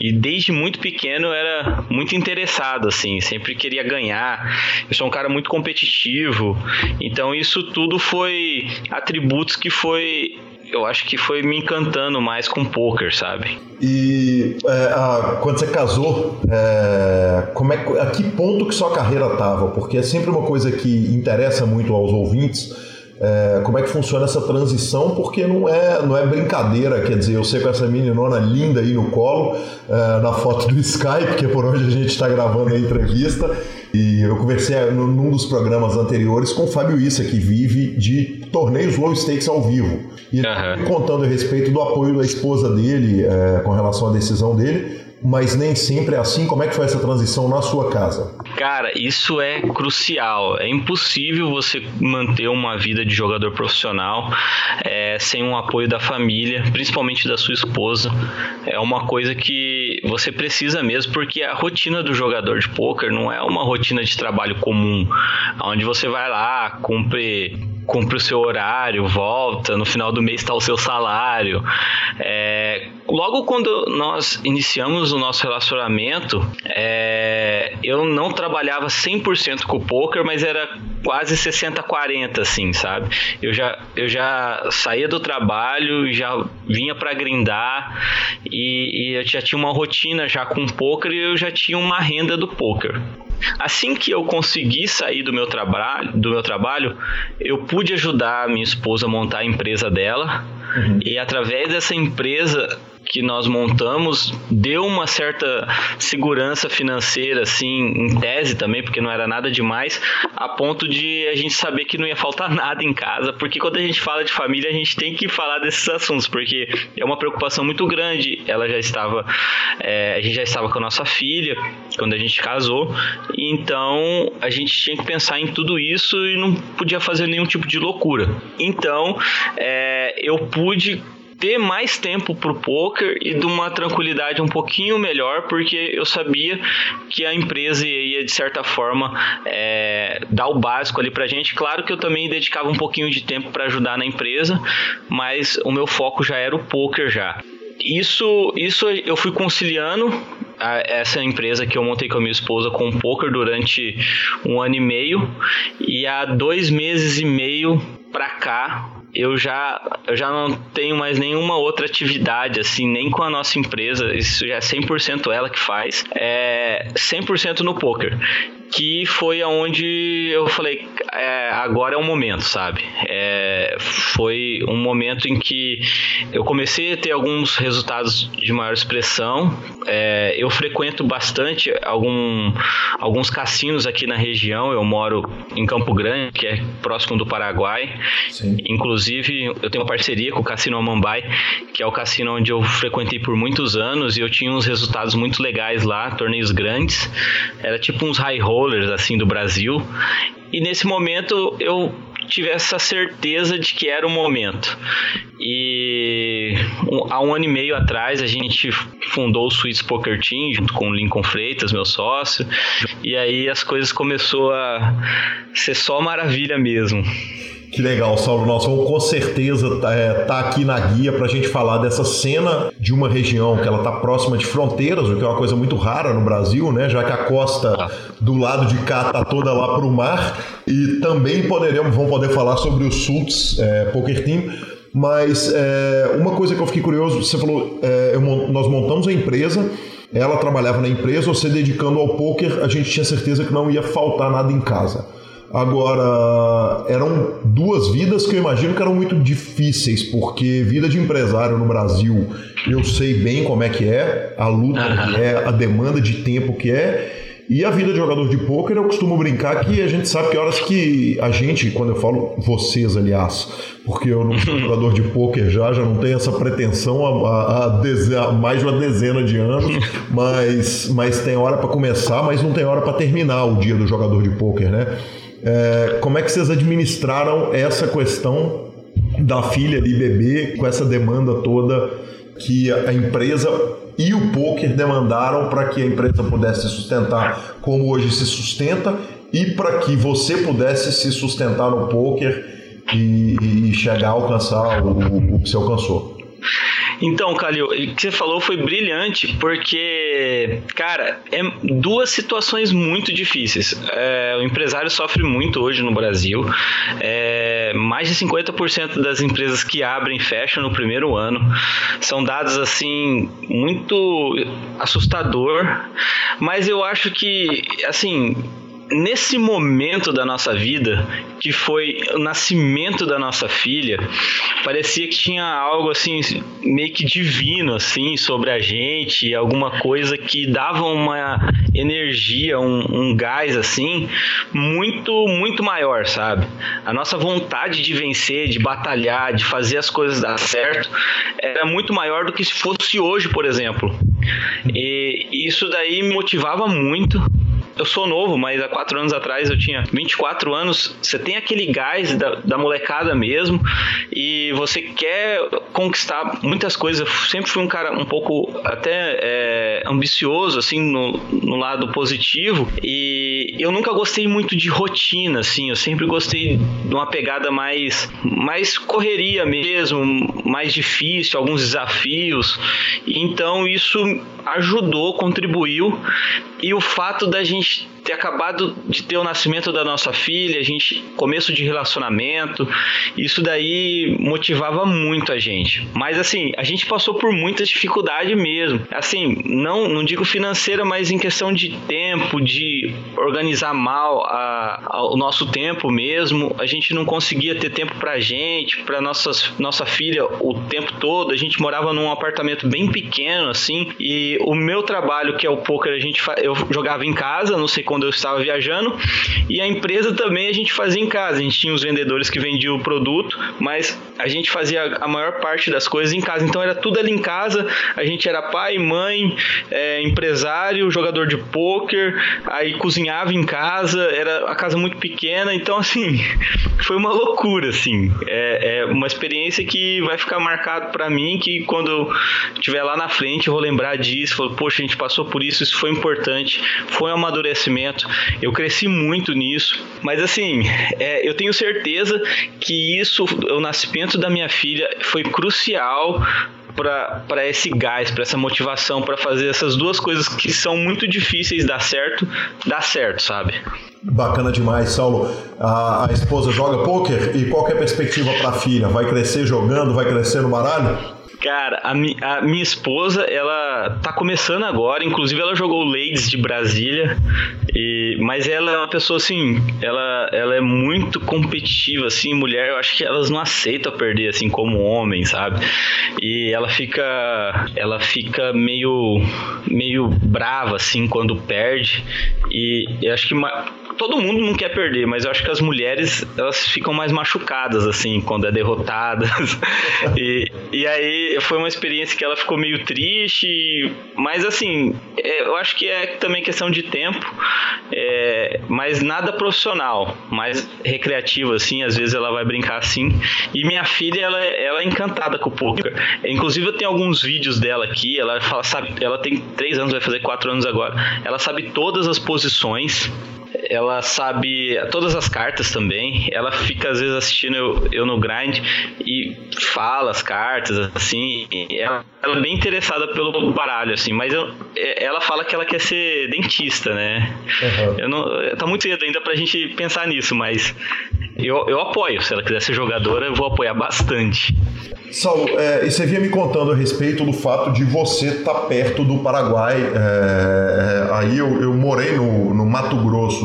E desde muito pequeno eu era muito interessado assim, sempre queria ganhar. Eu sou um cara muito competitivo, então isso tudo foi atributos que foi eu acho que foi me encantando mais com poker, sabe? E é, a, quando você casou, é, como é, a que ponto que sua carreira estava? Porque é sempre uma coisa que interessa muito aos ouvintes. É, como é que funciona essa transição, porque não é, não é brincadeira, quer dizer, eu sei com essa meninona linda aí no colo, é, na foto do Skype, que é por onde a gente está gravando a entrevista, e eu conversei num dos programas anteriores com o Fábio Issa, que vive de torneios low stakes ao vivo. E uhum. contando a respeito do apoio da esposa dele é, com relação à decisão dele, mas nem sempre é assim. Como é que foi essa transição na sua casa? Cara, isso é crucial. É impossível você manter uma vida de jogador profissional é, sem um apoio da família, principalmente da sua esposa. É uma coisa que você precisa mesmo, porque a rotina do jogador de poker não é uma rotina de trabalho comum, onde você vai lá, cumpre cumpre o seu horário, volta, no final do mês está o seu salário. É, logo quando nós iniciamos o nosso relacionamento, é, eu não trabalhava 100% com o poker, mas era quase 60-40, assim, sabe? Eu já, eu já saía do trabalho, já vinha para grindar e, e eu já tinha uma rotina já com o poker e eu já tinha uma renda do poker. Assim que eu consegui sair do meu trabalho, do meu trabalho, eu pude ajudar a minha esposa a montar a empresa dela. Uhum. E através dessa empresa que nós montamos deu uma certa segurança financeira, assim, em tese também, porque não era nada demais, a ponto de a gente saber que não ia faltar nada em casa, porque quando a gente fala de família, a gente tem que falar desses assuntos, porque é uma preocupação muito grande. Ela já estava, é, a gente já estava com a nossa filha quando a gente casou, então a gente tinha que pensar em tudo isso e não podia fazer nenhum tipo de loucura. Então, é, eu pude ter mais tempo pro poker e de uma tranquilidade um pouquinho melhor, porque eu sabia que a empresa ia, de certa forma, é, dar o básico ali pra gente. Claro que eu também dedicava um pouquinho de tempo para ajudar na empresa, mas o meu foco já era o poker já. Isso, isso eu fui conciliando essa empresa que eu montei com a minha esposa com o poker durante um ano e meio e há dois meses e meio pra cá eu já, eu já não tenho mais nenhuma outra atividade, assim, nem com a nossa empresa, isso já é 100% ela que faz, é 100% no poker. Que foi aonde eu falei, é, agora é o momento, sabe? É, foi um momento em que eu comecei a ter alguns resultados de maior expressão. É, eu frequento bastante algum, alguns cassinos aqui na região. Eu moro em Campo Grande, que é próximo do Paraguai. Sim. Inclusive, eu tenho uma parceria com o Cassino Amambai, que é o cassino onde eu frequentei por muitos anos e eu tinha uns resultados muito legais lá, torneios grandes. Era tipo uns high rollers assim do Brasil. E nesse momento eu tive essa certeza de que era o momento. E um, há um ano e meio atrás a gente fundou o Sweets Poker Team junto com o Lincoln Freitas, meu sócio. E aí as coisas começou a ser só maravilha mesmo. Que legal, Saulo. Nós vamos com certeza estar tá, é, tá aqui na guia para a gente falar dessa cena de uma região que ela está próxima de fronteiras, o que é uma coisa muito rara no Brasil, né? Já que a costa do lado de cá está toda lá para o mar. E também poderemos, vamos poder falar sobre o Sults é, Poker Team. Mas é, uma coisa que eu fiquei curioso, você falou, é, eu, nós montamos a empresa, ela trabalhava na empresa, você dedicando ao poker, a gente tinha certeza que não ia faltar nada em casa. Agora, eram duas vidas que eu imagino que eram muito difíceis, porque vida de empresário no Brasil, eu sei bem como é que é, a luta que é, a demanda de tempo que é. E a vida de jogador de pôquer, eu costumo brincar que a gente sabe que horas que a gente, quando eu falo vocês, aliás, porque eu não sou jogador de pôquer já, já não tenho essa pretensão há, há, há mais de uma dezena de anos, mas, mas tem hora para começar, mas não tem hora para terminar o dia do jogador de pôquer, né? É, como é que vocês administraram essa questão da filha ali, bebê, com essa demanda toda que a empresa e o poker demandaram para que a empresa pudesse se sustentar como hoje se sustenta e para que você pudesse se sustentar no poker e, e chegar a alcançar o, o, que você alcançou? Então, Calil, o que você falou foi brilhante, porque, cara, é duas situações muito difíceis. É, o empresário sofre muito hoje no Brasil. É, mais de 50% das empresas que abrem fecham no primeiro ano. São dados, assim, muito assustador. Mas eu acho que, assim, nesse momento da nossa vida, que foi o nascimento da nossa filha, parecia que tinha algo assim meio que divino assim sobre a gente, alguma coisa que dava uma energia, um, um gás assim muito muito maior, sabe? A nossa vontade de vencer, de batalhar, de fazer as coisas dar certo, era muito maior do que se fosse hoje, por exemplo. E isso daí me motivava muito eu sou novo, mas há quatro anos atrás eu tinha 24 anos. Você tem aquele gás da, da molecada mesmo e você quer conquistar muitas coisas. Eu sempre fui um cara um pouco até é, ambicioso, assim, no, no lado positivo. E eu nunca gostei muito de rotina, assim. Eu sempre gostei de uma pegada mais, mais correria mesmo, mais difícil, alguns desafios. Então isso ajudou, contribuiu. E o fato da gente ter acabado de ter o nascimento da nossa filha, a gente começo de relacionamento, isso daí motivava muito a gente. Mas assim, a gente passou por muita dificuldade mesmo. Assim, não não digo financeira, mas em questão de tempo, de organizar mal a, a, o nosso tempo mesmo, a gente não conseguia ter tempo pra gente, pra nossas, nossa filha o tempo todo. A gente morava num apartamento bem pequeno assim, e o meu trabalho que é o poker, a gente eu jogava em casa, não sei quando eu estava viajando. E a empresa também a gente fazia em casa. A gente tinha os vendedores que vendiam o produto, mas a gente fazia a maior parte das coisas em casa. Então era tudo ali em casa. A gente era pai, mãe, é, empresário, jogador de pôquer, aí cozinhava em casa. Era a casa muito pequena. Então, assim, foi uma loucura, assim. É, é uma experiência que vai ficar marcado para mim. Que quando eu estiver lá na frente, eu vou lembrar disso. Falar, Poxa, a gente passou por isso, isso foi importante. Foi um amadurecimento eu cresci muito nisso, mas assim, é, eu tenho certeza que isso, o nascimento da minha filha, foi crucial para esse gás, para essa motivação, para fazer essas duas coisas que são muito difíceis dar certo, dar certo, sabe? Bacana demais, Saulo. A, a esposa joga pôquer e qual é a perspectiva para a filha? Vai crescer jogando? Vai crescer no baralho? Cara, a, mi, a, minha esposa, ela tá começando agora, inclusive ela jogou Ladies de Brasília, e, mas ela é uma pessoa assim, ela, ela é muito competitiva, assim, mulher, eu acho que elas não aceitam perder, assim, como homem, sabe? E ela fica, ela fica meio, meio brava, assim, quando perde, e eu acho que todo mundo não quer perder, mas eu acho que as mulheres elas ficam mais machucadas assim quando é derrotadas. e, e aí foi uma experiência que ela ficou meio triste, mas assim, é, eu acho que é também questão de tempo, é, mas nada profissional, mais recreativo assim, às vezes ela vai brincar assim. E minha filha ela, ela é encantada com o poker. Inclusive eu tenho alguns vídeos dela aqui, ela fala, sabe, ela tem três anos, vai fazer quatro anos agora. Ela sabe todas as posições ela sabe todas as cartas também. Ela fica às vezes assistindo eu, eu no grind e fala as cartas, assim. Ela, ela, é bem interessada pelo baralho, assim, mas eu, é, ela fala que ela quer ser dentista, né? Uhum. Eu não, tá muito cedo ainda pra gente pensar nisso, mas eu, eu apoio. Se ela quiser ser jogadora, eu vou apoiar bastante. Saulo, é, e você vinha me contando a respeito do fato de você estar tá perto do Paraguai. É, é, aí eu, eu morei no, no, Mato Grosso,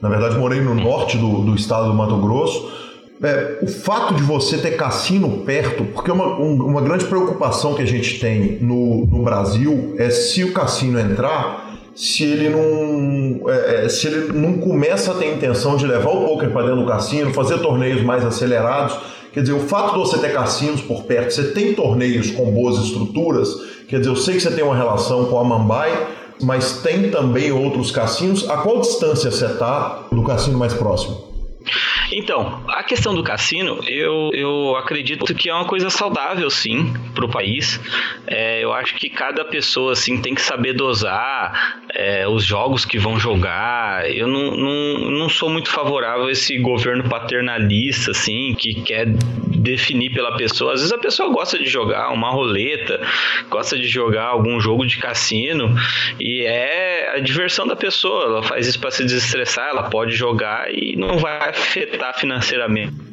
na verdade morei no norte do, do estado do Mato Grosso. É, o fato de você ter cassino perto, porque uma, um, uma grande preocupação que a gente tem no, no Brasil é se o cassino entrar, se ele não é, é se ele não começa a ter intenção de levar o poker para dentro do cassino, fazer torneios mais acelerados Quer dizer, o fato de você ter cassinos por perto, você tem torneios com boas estruturas, quer dizer, eu sei que você tem uma relação com a Mambai, mas tem também outros cassinos. A qual distância você está do cassino mais próximo? Então, a questão do cassino, eu, eu acredito que é uma coisa saudável, sim, para o país. É, eu acho que cada pessoa, assim, tem que saber dosar é, os jogos que vão jogar. Eu não, não, não sou muito favorável a esse governo paternalista, assim, que quer definir pela pessoa. Às vezes a pessoa gosta de jogar uma roleta, gosta de jogar algum jogo de cassino e é a diversão da pessoa. Ela faz isso para se desestressar, ela pode jogar e não vai afetar financeiramente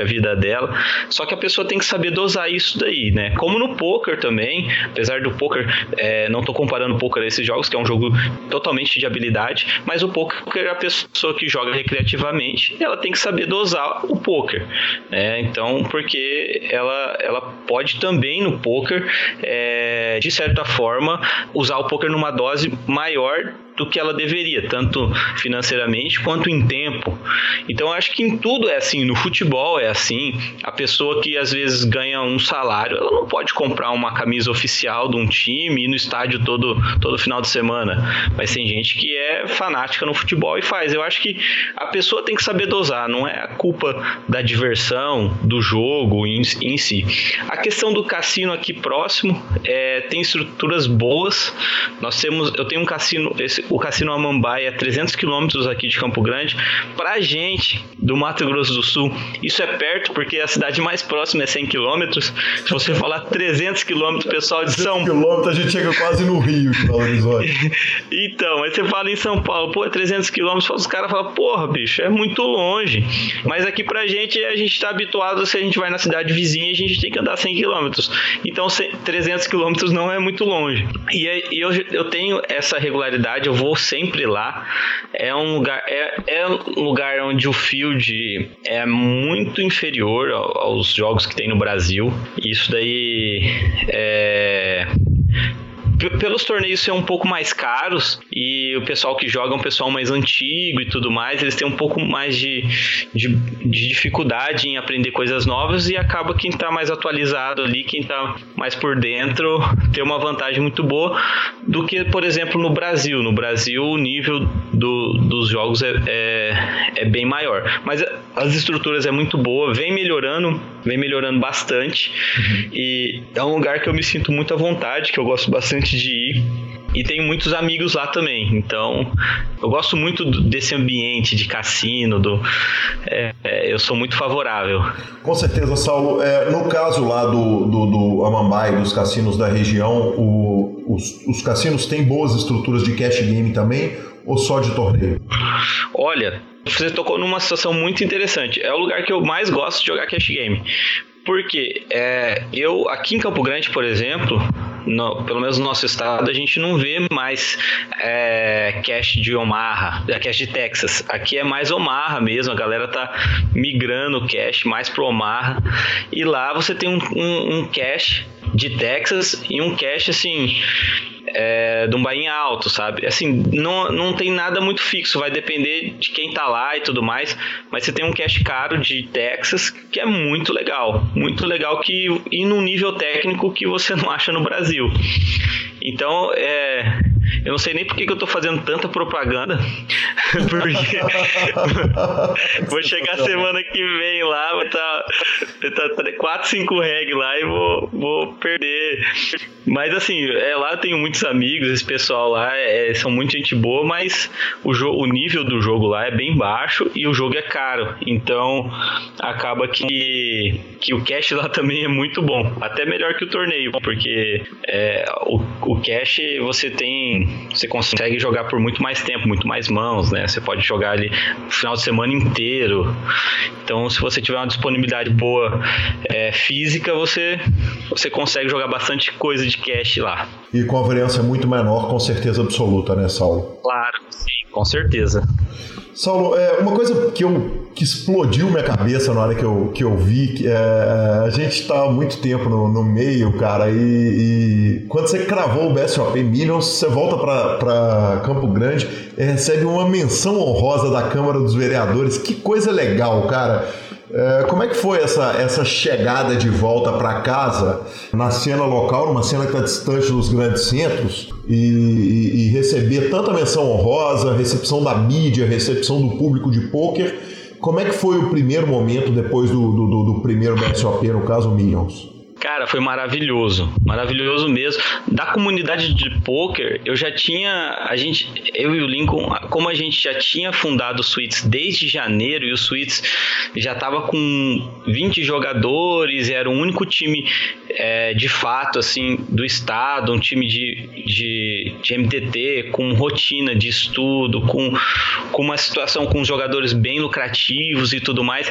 a vida dela. Só que a pessoa tem que saber dosar isso daí, né? Como no poker também, apesar do poker, é, não estou comparando o poker a esses jogos, que é um jogo totalmente de habilidade, mas o poker, a pessoa que joga recreativamente, ela tem que saber dosar o poker, né? Então, porque ela, ela pode também no poker, é, de certa forma, usar o poker numa dose maior do que ela deveria, tanto financeiramente quanto em tempo. Então acho que em tudo é assim, no futebol é assim. A pessoa que às vezes ganha um salário, ela não pode comprar uma camisa oficial de um time e ir no estádio todo todo final de semana. Mas tem gente que é fanática no futebol e faz. Eu acho que a pessoa tem que saber dosar, não é a culpa da diversão, do jogo em, em si. A questão do cassino aqui próximo é, tem estruturas boas. Nós temos, eu tenho um cassino, esse, o Cassino Amambai é 300 quilômetros aqui de Campo Grande. Pra gente do Mato Grosso do Sul, isso é perto porque a cidade mais próxima é 100 quilômetros. Se você falar 300 quilômetros, pessoal de São Paulo. a gente chega quase no Rio de Belo Horizonte. então, aí você fala em São Paulo, pô, é 300 quilômetros, os caras falam, porra, bicho, é muito longe. Mas aqui pra gente, a gente tá habituado, se a gente vai na cidade vizinha, a gente tem que andar 100 quilômetros. Então, 300 quilômetros não é muito longe. E eu, eu tenho essa regularidade, eu vou sempre lá. É um lugar, é, é um lugar onde o field é muito inferior aos jogos que tem no Brasil. Isso daí é pelos torneios ser um pouco mais caros e o pessoal que joga é um pessoal mais antigo e tudo mais, eles têm um pouco mais de, de, de dificuldade em aprender coisas novas e acaba quem está mais atualizado ali, quem está mais por dentro, ter uma vantagem muito boa do que, por exemplo, no Brasil. No Brasil, o nível do, dos jogos é, é, é bem maior. Mas as estruturas é muito boa, vem melhorando, vem melhorando bastante. Uhum. E é um lugar que eu me sinto muito à vontade, que eu gosto bastante de ir. E tenho muitos amigos lá também. Então, eu gosto muito desse ambiente de cassino. Do, é, é, eu sou muito favorável. Com certeza, Saulo. É, no caso lá do, do, do Amambai, dos cassinos da região, o, os, os cassinos têm boas estruturas de cash game também? Ou só de torneio? Olha, você tocou numa situação muito interessante. É o lugar que eu mais gosto de jogar cash game Porque é, eu, aqui em Campo Grande, por exemplo, no, pelo menos no nosso estado, a gente não vê mais é, cache de Omaha, a cache de Texas. Aqui é mais Omaha mesmo, a galera tá migrando o cache mais pro Omaha. E lá você tem um, um, um cache de Texas e um cache assim é, de um bainha alto, sabe? Assim, não, não tem nada muito fixo, vai depender de quem tá lá e tudo mais, mas você tem um cache caro de Texas que é muito legal, muito legal que e num nível técnico que você não acha no Brasil. Então, é, eu não sei nem por que, eu tô fazendo tanta propaganda. Porque vou chegar semana que vem lá, vou estar tá, tá 4, 5 reg lá e vou, vou perder. Mas assim, é, lá eu tenho muitos amigos, esse pessoal lá é, são muito gente boa, mas o, o nível do jogo lá é bem baixo e o jogo é caro. Então acaba que, que o cash lá também é muito bom. Até melhor que o torneio, porque é, o, o cash você tem você consegue jogar por muito mais tempo, muito mais mãos, né? Você pode jogar ali o final de semana inteiro. Então, se você tiver uma disponibilidade boa é, física, você, você consegue jogar bastante coisa de cache lá. E com a variância muito menor, com certeza absoluta, né, Saulo? Claro, sim, com certeza. Saulo, é, uma coisa que, eu, que explodiu minha cabeça na hora que eu, que eu vi, que é, a gente está há muito tempo no, no meio, cara, e, e, quando você cravou o BSOP Millions, você volta para Campo Grande e recebe uma menção honrosa da Câmara dos Vereadores. Que coisa legal, cara. É, como é que foi essa, essa chegada de volta para casa na cena local, numa cena que está distante dos grandes centros, e, e, e, receber tanta menção honrosa, recepção da mídia, recepção do público de pôquer? Como é que foi o primeiro momento depois do, do, do, primeiro BSOP, no caso Millions? Cara, foi maravilhoso, maravilhoso mesmo. Da comunidade de poker, eu já tinha, a gente, eu e o Lincoln, como a gente já tinha fundado o Suites desde janeiro e o Suites já estava com 20 jogadores, era o único time é, de fato assim do estado, um time de, de, de MTT com rotina de estudo, com, com uma situação com jogadores bem lucrativos e tudo mais.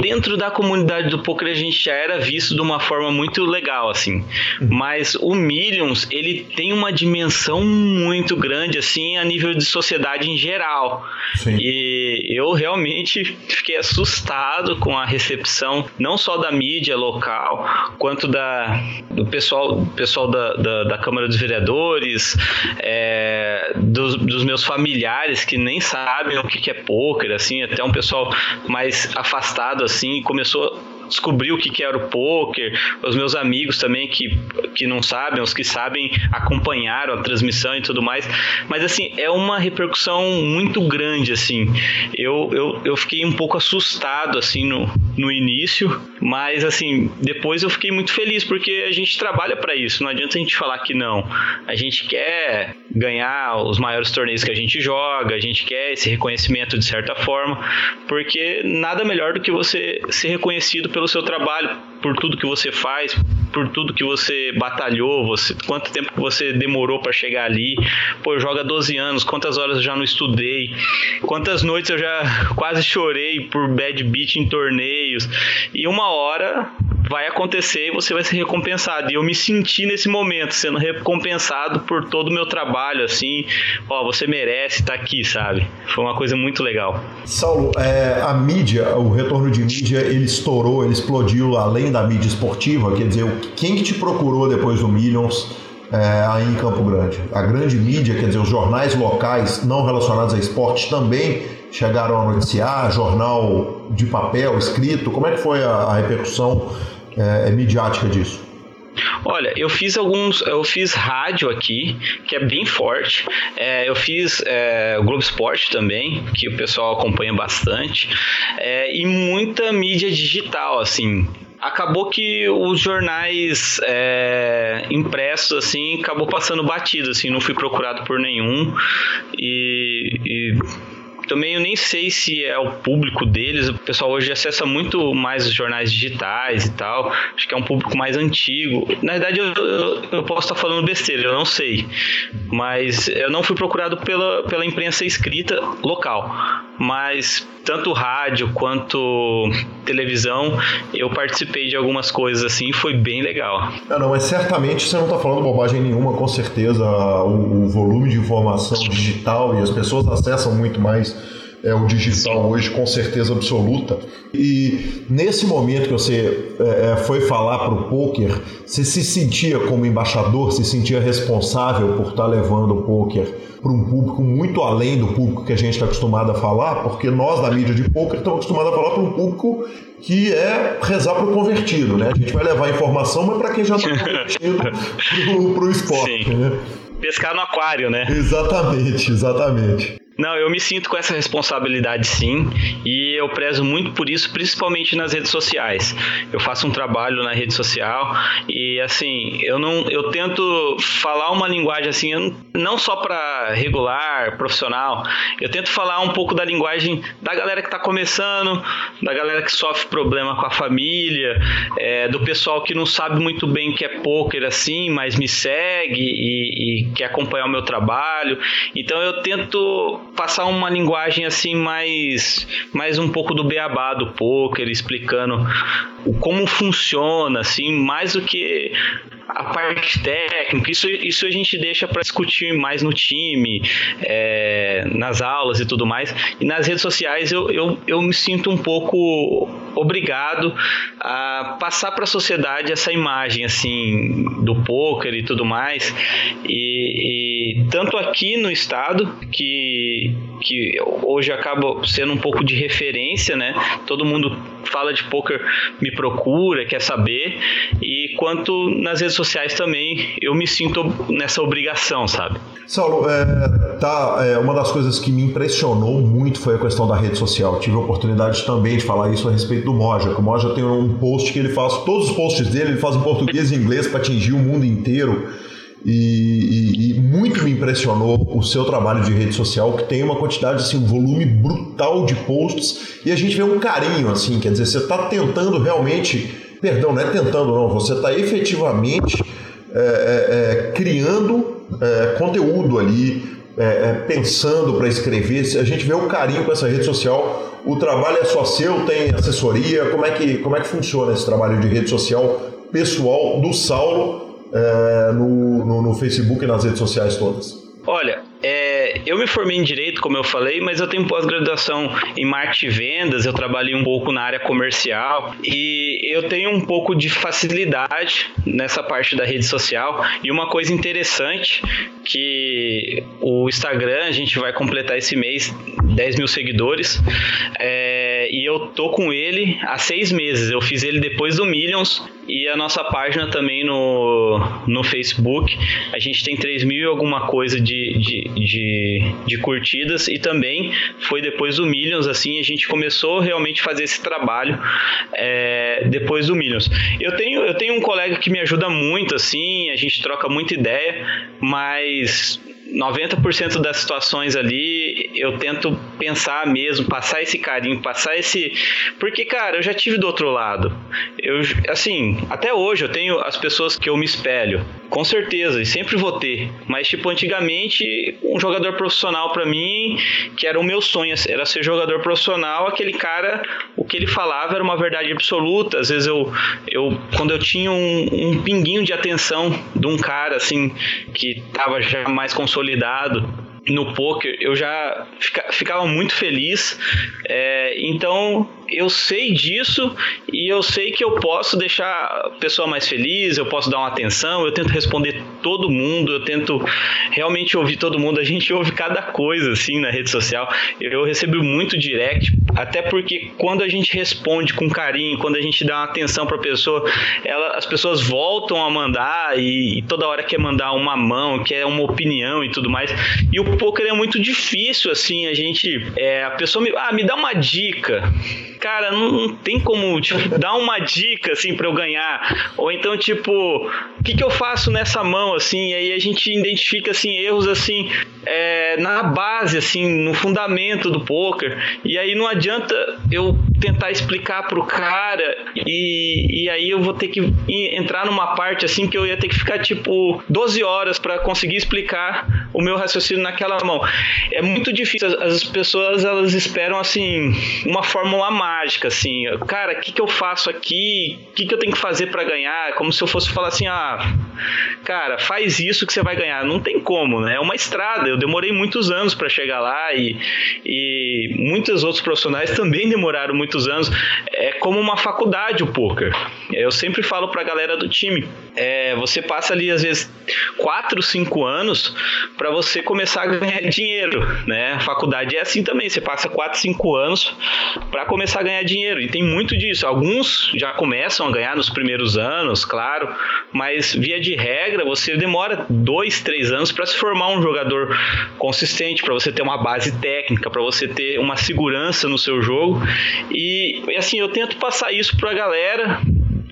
Dentro da comunidade do poker a gente já era visto de uma forma muito legal, assim. Mas o Millions, ele tem uma dimensão muito grande, assim, a nível de sociedade em geral. Sim. E eu realmente fiquei assustado com a recepção, não só da mídia local, quanto da, do pessoal, pessoal da, da, da Câmara dos Vereadores, é, dos, dos, meus familiares que nem sabem o que, que é poker, assim, até um pessoal mais afastado, assim, começou descobri o que, que era o poker, os meus amigos também que, que não sabem, os que sabem acompanharam a transmissão e tudo mais. Mas assim, é uma repercussão muito grande, assim. Eu, eu, eu fiquei um pouco assustado assim no, no início, mas assim, depois eu fiquei muito feliz porque a gente trabalha para isso. Não adianta a gente falar que não. A gente quer ganhar os maiores torneios que a gente joga, a gente quer esse reconhecimento de certa forma, porque nada melhor do que você ser reconhecido pelo seu trabalho, por tudo que você faz, por tudo que você batalhou, você, quanto tempo você demorou para chegar ali. Pô, joga 12 anos, quantas horas eu já não estudei, quantas noites eu já quase chorei por bad beat em torneios. E uma hora vai acontecer e você vai ser recompensado. E eu me senti nesse momento sendo recompensado por todo o meu trabalho, assim, ó, você merece estar tá aqui, sabe? Foi uma coisa muito legal. Saulo, é, a mídia, o retorno de mídia, ele estourou, ele explodiu além da mídia esportiva, quer dizer, quem que te procurou depois do Millions? É, aí em Campo Grande. A grande mídia, quer dizer, os jornais locais não relacionados a esporte também chegaram a noticiar, jornal de papel, escrito. Como é que foi a, a repercussão é, é, midiática disso? Olha, eu fiz alguns, eu fiz rádio aqui, que é bem forte. É, eu fiz é, Globo Esporte também, que o pessoal acompanha bastante, é, e muita mídia digital, assim. Acabou que os jornais é, impressos assim acabou passando batido, assim, não fui procurado por nenhum e, e também eu nem sei se é o público deles. O pessoal hoje acessa muito mais os jornais digitais e tal. Acho que é um público mais antigo. Na verdade, eu, eu, eu posso estar falando besteira, eu não sei. Mas eu não fui procurado pela, pela imprensa escrita local. mas tanto rádio quanto televisão, eu participei de algumas coisas assim, foi bem legal. Não, não, mas certamente você não está falando bobagem nenhuma, com certeza o, o volume de informação digital e as pessoas acessam muito mais é, o digital hoje com certeza absoluta. E nesse momento que você é, é foi falar para o poker, você se sentia como embaixador, se sentia responsável por estar tá levando o poker para um público muito além do público que a gente está acostumado a falar, porque nós da mídia de poker estamos acostumados a falar para um público que é rezar para o convertido, né? A gente vai levar informação, mas para quem já está convertido para o esporte, Sim. né? Pescar no aquário, né? Exatamente, exatamente. Não, eu me sinto com essa responsabilidade sim, e eu prezo muito por isso, principalmente nas redes sociais. Eu faço um trabalho na rede social e assim, eu não eu tento falar uma linguagem assim, não só para regular, profissional. Eu tento falar um pouco da linguagem da galera que está começando, da galera que sofre problema com a família, é, do pessoal que não sabe muito bem o que é poker assim, mas me segue e, e quer acompanhar o meu trabalho. Então eu tento passar uma linguagem assim mais mais um pouco do beabá do poker, explicando como funciona, assim, mais do que a parte técnica, isso, isso a gente deixa para discutir mais no time, é, nas aulas e tudo mais. E nas redes sociais eu, eu, eu me sinto um pouco obrigado a passar para a sociedade essa imagem assim do poker e tudo mais. E, e tanto aqui no estado que que hoje acaba sendo um pouco de referência, né? Todo mundo fala de poker, me procura, quer saber. E quanto nas redes sociais também, eu me sinto nessa obrigação, sabe? Saulo, é, tá, é, uma das coisas que me impressionou muito foi a questão da rede social. Tive a oportunidade também de falar isso a respeito do Moja. O Moja tem um post que ele faz, todos os posts dele ele faz em português e inglês para atingir o mundo inteiro. E, e, e, muito me impressionou o seu trabalho de rede social, que tem uma quantidade, assim, um volume brutal de posts, e a gente vê um carinho, assim, quer dizer, você está tentando realmente, perdão, não é tentando não, você está efetivamente é, é, é, criando é, conteúdo ali, é, é, pensando para escrever, a gente vê o carinho com essa rede social, o trabalho é só seu, tem assessoria, como é que, como é que funciona esse trabalho de rede social pessoal do Saulo é, no, no, no Facebook e nas redes sociais todas? Olha, é, eu me formei em direito, como eu falei, mas eu tenho pós-graduação em marketing e vendas. Eu trabalhei um pouco na área comercial e eu tenho um pouco de facilidade nessa parte da rede social. E uma coisa interessante que o Instagram a gente vai completar esse mês 10 mil seguidores é, e eu tô com ele há seis meses. Eu fiz ele depois do Millions e a nossa página também no, no Facebook. A gente tem 3 mil e alguma coisa de, de, de, de, curtidas e também foi depois do Millions, assim, a gente começou realmente a fazer esse trabalho é, depois do Millions. Eu tenho, eu tenho um colega que me ajuda muito, assim, a gente troca muita ideia, mas 90% das situações ali eu tento pensar mesmo, passar esse carinho, passar esse. Porque, cara, eu já tive do outro lado. Eu, assim, até hoje eu tenho as pessoas que eu me espelho, com certeza, e sempre vou ter. Mas, tipo, antigamente, um jogador profissional para mim, que era o meu sonho, era ser jogador profissional, aquele cara, o que ele falava era uma verdade absoluta. Às vezes eu, eu quando eu tinha um, um pinguinho de atenção de um cara, assim, que tava já mais consolidado consolidado no poker, eu já fica, ficava muito feliz. É, então eu sei disso e eu sei que eu posso deixar a pessoa mais feliz, eu posso dar uma atenção, eu tento responder todo mundo, eu tento realmente ouvir todo mundo. A gente ouve cada coisa assim na rede social. Eu recebo muito direct, até porque quando a gente responde com carinho, quando a gente dá uma atenção para a pessoa, ela, as pessoas voltam a mandar e, e, toda hora quer mandar uma mão, quer uma opinião e tudo mais. E o poker é muito difícil assim, a gente, é, a pessoa me, ah, me dá uma dica cara, não, não tem como tipo, dar uma dica assim para eu ganhar. Ou então, tipo, o que, que eu faço nessa mão, assim? E aí a gente identifica assim, erros assim é, na base, assim, no fundamento do poker. E aí não adianta eu tentar explicar pro cara e, e aí eu vou ter que entrar numa parte assim que eu ia ter que ficar tipo 12 horas para conseguir explicar o meu raciocínio naquela mão. É muito difícil, as pessoas elas esperam assim uma fórmula mágica assim. Cara, o que, que eu faço aqui? O que, que eu tenho que fazer para ganhar? Como se eu fosse falar assim: "Ah, cara, faz isso que você vai ganhar". Não tem como, né? É uma estrada. Eu demorei muitos anos para chegar lá e, e muitos outros profissionais também demoraram muitos anos. É como uma faculdade o poker. Eu sempre falo para a galera do time, é, você passa ali às vezes 4, 5 anos para você começar a ganhar dinheiro, né? A faculdade é assim também, você passa 4, 5 anos para começar a ganhar dinheiro. E tem muito disso. Alguns já começam a ganhar nos primeiros anos, claro, mas via de regra, você demora 2, 3 anos para se formar um jogador consistente, para você ter uma base técnica, para você ter uma segurança no seu jogo. E assim, eu tento passar isso para a galera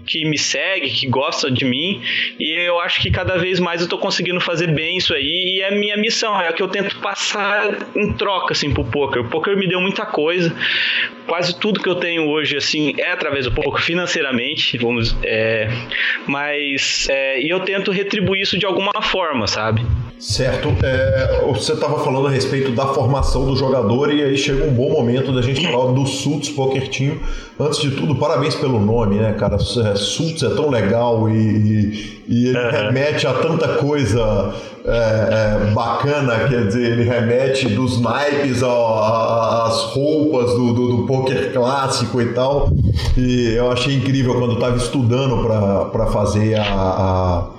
que me segue, que gosta de mim, e eu acho que cada vez mais eu tô conseguindo fazer bem isso aí, e é a minha missão, é a que eu tento passar em troca, assim, pro poker. O poker me deu muita coisa, quase tudo que eu tenho hoje, assim, é através do poker, financeiramente, vamos, é, mas, é, e eu tento retribuir isso de alguma forma, sabe? Certo. É, você estava falando a respeito da formação do jogador e aí chega um bom momento da gente falar do Sults Poker Team. Antes de tudo, parabéns pelo nome, né, cara? É, Sults é tão legal e, e, e ele uhum. remete a tanta coisa é, é, bacana, quer dizer, ele remete dos naipes às roupas do, do, do, poker clássico e tal. E eu achei incrível quando estava estudando para fazer a, a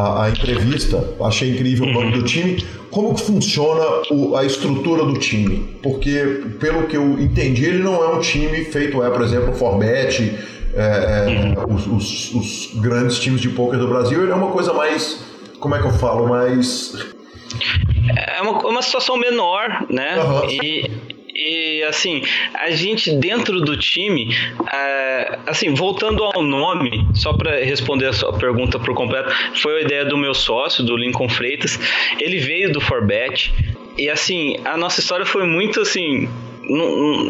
a, a entrevista, achei incrível o nome do time. Como que funciona o, a estrutura do time? Porque, pelo que eu entendi, ele não é um time feito, é, por exemplo, o Forbet, é, é, os, os, os, grandes times de poker do Brasil, ele é uma coisa mais, como é que eu falo, mais... É uma, uma situação menor, né? Uhum. E e assim, a gente dentro do time, uh, assim, voltando ao nome, só para responder a sua pergunta por completo, foi a ideia do meu sócio, do Lincoln Freitas. Ele veio do Forbet. E assim, a nossa história foi muito assim,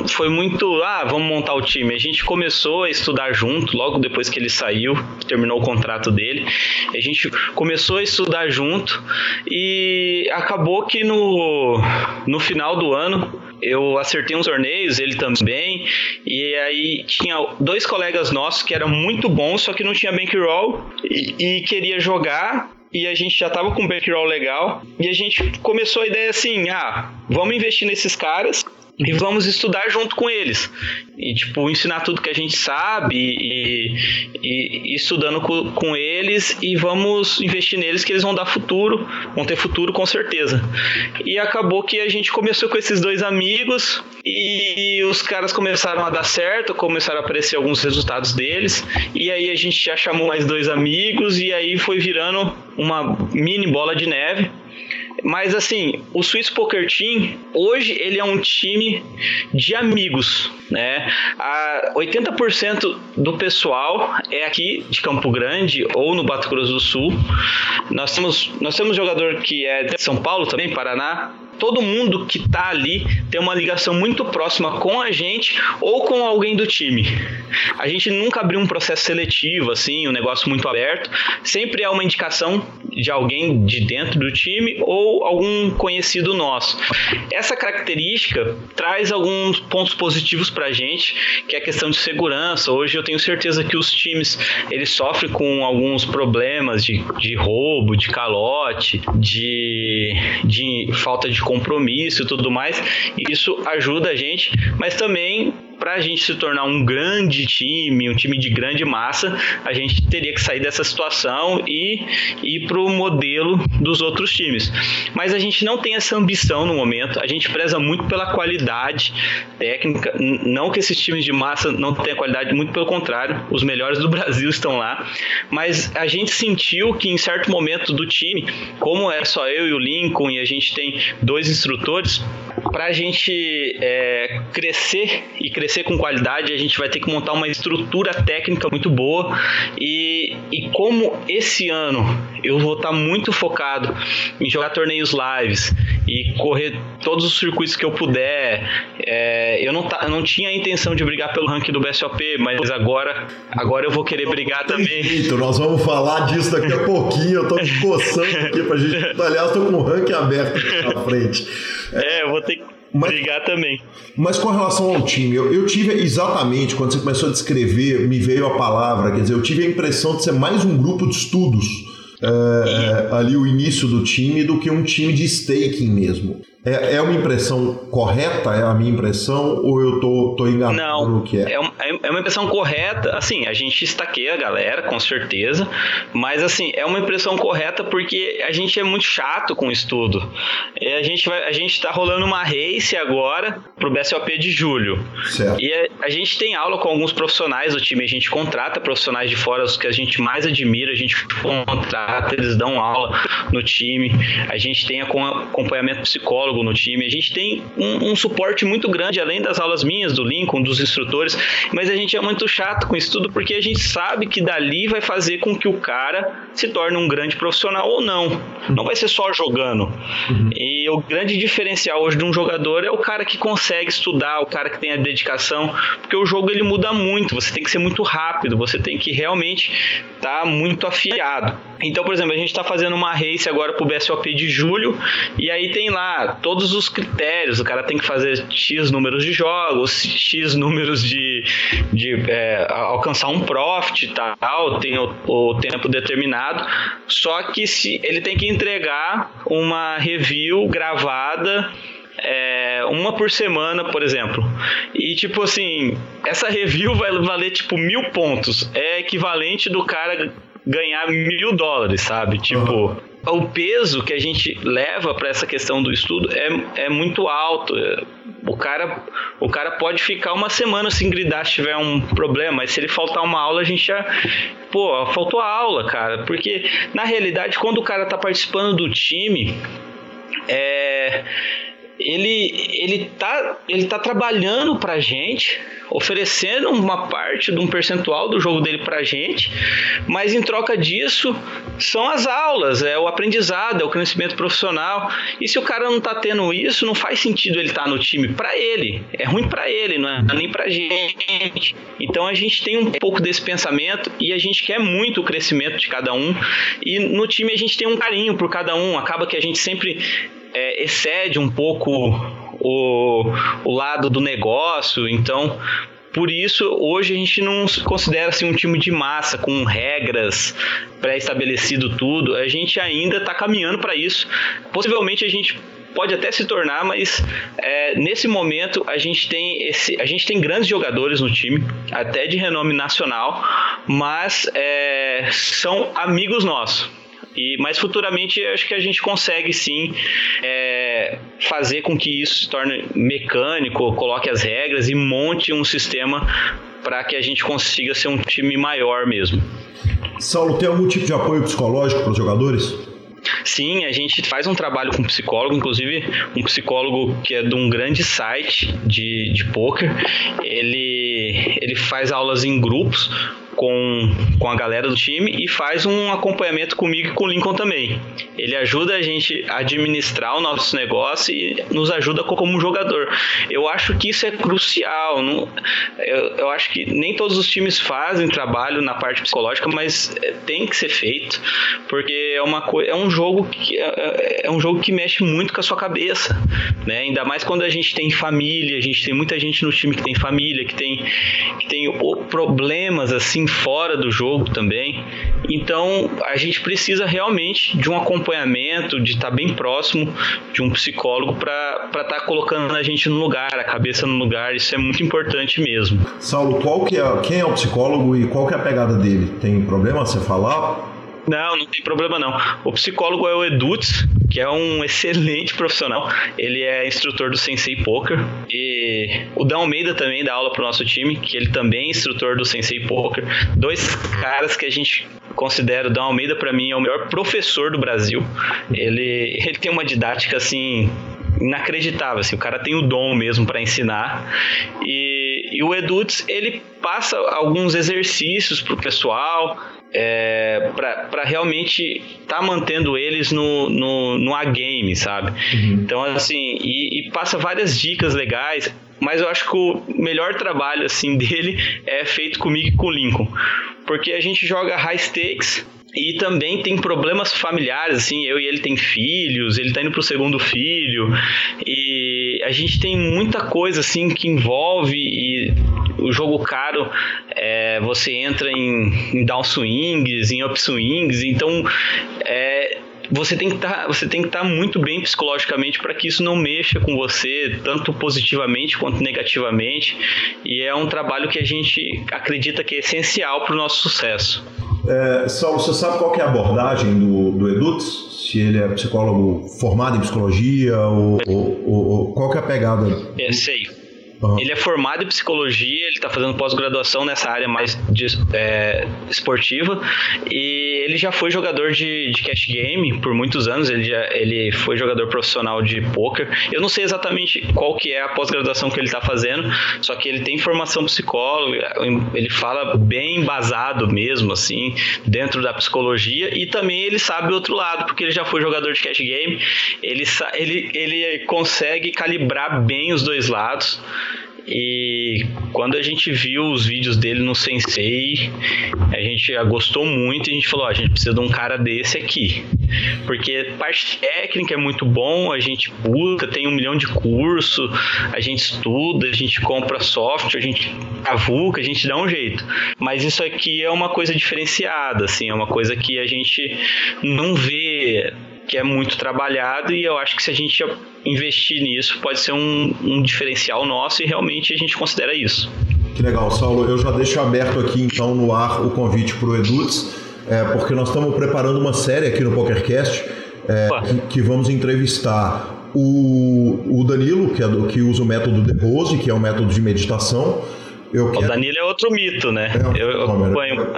foi muito, ah, vamos montar o time. A gente começou a estudar junto, logo depois que ele saiu, terminou o contrato dele. A gente começou a estudar junto e acabou que no, no final do ano eu acertei uns torneios, ele também, e aí tinha dois colegas nossos que eram muito bons, só que não tinha bankroll e, e queria jogar e a gente já tava com um bankroll legal e a gente começou a ideia assim, ah, vamos investir nesses caras e vamos estudar junto com eles. E, tipo, ensinar tudo que a gente sabe e, e, e, estudando com, com eles e vamos investir neles que eles vão dar futuro, vão ter futuro com certeza. E acabou que a gente começou com esses dois amigos e os caras começaram a dar certo, começaram a aparecer alguns resultados deles e aí a gente já chamou mais dois amigos e aí foi virando uma mini bola de neve mas assim, o Swiss Poker Team, hoje ele é um time de amigos, né? A 80% do pessoal é aqui de Campo Grande ou no Bato Grosso do Sul. Nós temos, nós temos jogador que é de São Paulo também, Paraná, todo mundo que está ali tem uma ligação muito próxima com a gente ou com alguém do time. A gente nunca abriu um processo seletivo, assim, um negócio muito aberto. Sempre é uma indicação de alguém de dentro do time ou algum conhecido nosso. Essa característica traz alguns pontos positivos para a gente, que é a questão de segurança. Hoje eu tenho certeza que os times eles sofrem com alguns problemas de, de roubo, de calote, de, de falta de compromisso e tudo mais. Isso ajuda a gente, mas também para a gente se tornar um grande time, um time de grande massa, a gente teria que sair dessa situação e ir para o modelo dos outros times. Mas a gente não tem essa ambição no momento, a gente preza muito pela qualidade técnica, não que esses times de massa não tenham qualidade, muito pelo contrário, os melhores do Brasil estão lá, mas a gente sentiu que em certo momento do time, como é só eu e o Lincoln e a gente tem dois instrutores, para a gente é, crescer e crescer com qualidade, a gente vai ter que montar uma estrutura técnica muito boa. E, e como esse ano eu vou estar tá muito focado em jogar torneios lives e correr todos os circuitos que eu puder. É, eu, não tá, eu não tinha a intenção de brigar pelo ranking do BSOP, mas agora, agora eu vou querer brigar também. Então, nós vamos falar disso daqui a pouquinho. Eu tô me coçando aqui pra gente. Aliás, tô com o ranking aberto aqui na frente. É, eu vou ter que mas, brigar também. Mas com relação ao time, eu, eu, tive exatamente, quando você começou a descrever, me veio a palavra, quer dizer, eu tive a impressão de ser mais um grupo de estudos. É, ali o início do time do que um time de staking mesmo. É, é uma impressão correta? É a minha impressão? Ou eu tô, tô enganado Não, no que é? é? É uma impressão correta. Assim, a gente estaqueia a galera, com certeza. Mas, assim, é uma impressão correta porque a gente é muito chato com o estudo. A gente, vai, a gente tá rolando uma race agora pro BSOP de julho. Certo. E a, a gente tem aula com alguns profissionais do time. A gente contrata profissionais de fora, os que a gente mais admira. A gente contrata, eles dão aula no time. A gente tem acompanhamento psicológico psicólogo no time. A gente tem um, um, suporte muito grande, além das aulas minhas, do Lincoln, dos instrutores, mas a gente é muito chato com isso tudo porque a gente sabe que dali vai fazer com que o cara se torne um grande profissional ou não. Não vai ser só jogando. Uhum. E o grande diferencial hoje de um jogador é o cara que consegue estudar, o cara que tem a dedicação, porque o jogo ele muda muito, você tem que ser muito rápido, você tem que realmente estar tá muito afiado. Então, por exemplo, a gente está fazendo uma race agora para o BSOP de julho, e aí tem lá todos os critérios. O cara tem que fazer X números de jogos, X números de, de é, alcançar um profit tal, tem o, o, tempo determinado. Só que se ele tem que entregar uma review gravada. É, uma por semana, por exemplo. E tipo assim, essa review vai valer tipo mil pontos. É equivalente do cara ganhar mil dólares, sabe? Tipo, uhum. O peso que a gente leva para essa questão do estudo é, é muito alto. O cara, o cara pode ficar uma semana sem gridar se tiver um problema, mas se ele faltar uma aula, a gente já. Pô, faltou a aula, cara. Porque, na realidade, quando o cara tá participando do time, é ele ele tá ele tá trabalhando pra gente, oferecendo uma parte de um percentual do jogo dele pra gente, mas em troca disso são as aulas, é o aprendizado, é o crescimento profissional. E se o cara não tá tendo isso, não faz sentido ele estar tá no time para ele. É ruim para ele, não é nem pra gente. Então a gente tem um pouco desse pensamento e a gente quer muito o crescimento de cada um. E no time a gente tem um carinho por cada um, acaba que a gente sempre é, excede um pouco o, o lado do negócio, então por isso, hoje a gente não se considera assim, um time de massa, com regras pré-estabelecido tudo. A gente ainda está caminhando para isso. Possivelmente a gente pode até se tornar, mas é, nesse momento a gente tem esse, a gente tem grandes jogadores no time, até de renome nacional, mas é, são amigos nossos. E, mas futuramente acho que a gente consegue sim é, fazer com que isso se torne mecânico, coloque as regras e monte um sistema para que a gente consiga ser um time maior mesmo. Saulo, tem algum tipo de apoio psicológico para os jogadores? Sim, a gente faz um trabalho com psicólogo, inclusive um psicólogo que é de um grande site de, de poker. Ele, ele faz aulas em grupos com, com a galera do time e faz um acompanhamento comigo e com o Lincoln também. Ele ajuda a gente a administrar o nosso negócio e nos ajuda como jogador. Eu acho que isso é crucial. Eu acho que nem todos os times fazem trabalho na parte psicológica, mas é, tem que ser feito porque é uma coisa, é um jogo que é, é, é um jogo que mexe muito com a sua cabeça, né? Ainda mais quando a gente tem família, a gente tem muita gente no time que tem família, que tem que tem problemas assim fora do jogo também. Então a gente precisa realmente de um acompanhamento, de estar bem próximo de um psicólogo para estar tá colocando a gente no lugar, a cabeça no lugar. Isso é muito importante mesmo. Saulo, qual que é, quem é o psicólogo e qual que é a pegada dele? Tem problema você falar? Não, não tem problema não. O psicólogo é o Edutz, que é um excelente profissional. Ele é instrutor do Sensei Poker. E o Dan Almeida também dá aula pro nosso time, que ele também é instrutor do Sensei Poker. Dois caras que a gente considera, o Dan Almeida para mim é o melhor professor do Brasil. Ele, ele tem uma didática assim inacreditável, assim, o cara tem o dom mesmo para ensinar. E, e o Edutz, ele passa alguns exercícios pro pessoal é, para realmente estar tá mantendo eles no, no, no A-game, sabe? Uhum. Então, assim, e, e, passa várias dicas legais, mas eu acho que o melhor trabalho, assim, dele é feito comigo e com o Lincoln. Porque a gente joga high stakes, e também tem problemas familiares, assim, eu e ele tem filhos, ele tá indo pro segundo filho, e a gente tem muita coisa, assim, que envolve, e o jogo caro, é, você entra em, em down swings, em up swings, então é, você tem que tá, estar tá muito bem psicologicamente para que isso não mexa com você tanto positivamente quanto negativamente e é um trabalho que a gente acredita que é essencial para o nosso sucesso. É, Saulo, você sabe qual é a abordagem do, do Edutz? Se ele é psicólogo formado em psicologia ou, ou, ou qual que é a pegada? É, sei. Uhum. Ele é formado em psicologia, ele está fazendo pós-graduação nessa área mais de, é, esportiva e ele já foi jogador de, de cash game por muitos anos. Ele, já, ele foi jogador profissional de poker. Eu não sei exatamente qual que é a pós-graduação que ele está fazendo, só que ele tem formação psicóloga. Ele fala bem embasado mesmo, assim, dentro da psicologia e também ele sabe o outro lado, porque ele já foi jogador de cash game. Ele, ele, ele consegue calibrar bem os dois lados. E quando a gente viu os vídeos dele no Sensei, a gente gostou muito e a gente falou: a gente precisa de um cara desse aqui. Porque parte técnica é muito bom, a gente busca, tem um milhão de curso, a gente estuda, a gente compra software, a gente cavuca, a gente dá um jeito. Mas isso aqui é uma coisa diferenciada, assim, é uma coisa que a gente não vê que é muito trabalhado e eu acho que se a gente investir nisso pode ser um, um diferencial nosso e realmente a gente considera isso. Que legal, Saulo. Eu já deixo aberto aqui então no ar o convite para o Edutz, é, porque nós estamos preparando uma série aqui no PokerCast é, que, que, vamos entrevistar o, o Danilo, que, é do, que usa o método The Rose, que é um método de meditação. Eu quero... O Danilo é outro mito, né? É um eu acompanho. Uhum.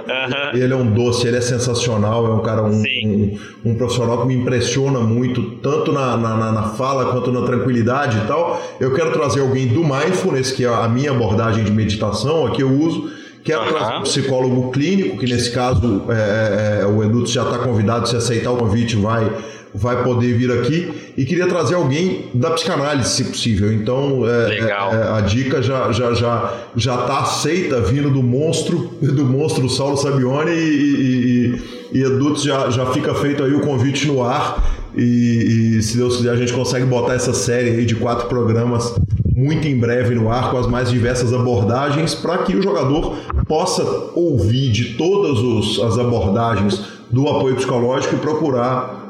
Ele é um doce, ele é sensacional, é um cara, um, um, um, profissional que me impressiona muito, tanto na, na, na, fala quanto na tranquilidade e tal. Eu quero trazer alguém do Mindfulness, que é a minha abordagem de meditação, aqui eu uso. Quero uhum. trazer um psicólogo clínico, que nesse caso é, é, é o Edu já está convidado, se aceitar o convite, vai vai poder vir aqui. E queria trazer alguém da psicanálise, se possível. Então, é, é, é, a dica já já já já está aceita vindo do monstro do monstro Saulo Sabione e, e, e, e Edu já já fica feito aí o convite no ar. E, e, se Deus quiser a gente consegue botar essa série aí de quatro programas muito em breve no ar com as mais diversas abordagens para que o jogador possa ouvir de todas os, as abordagens do apoio psicológico e procurar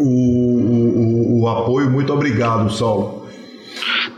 o, o, o apoio. Muito obrigado, Saulo.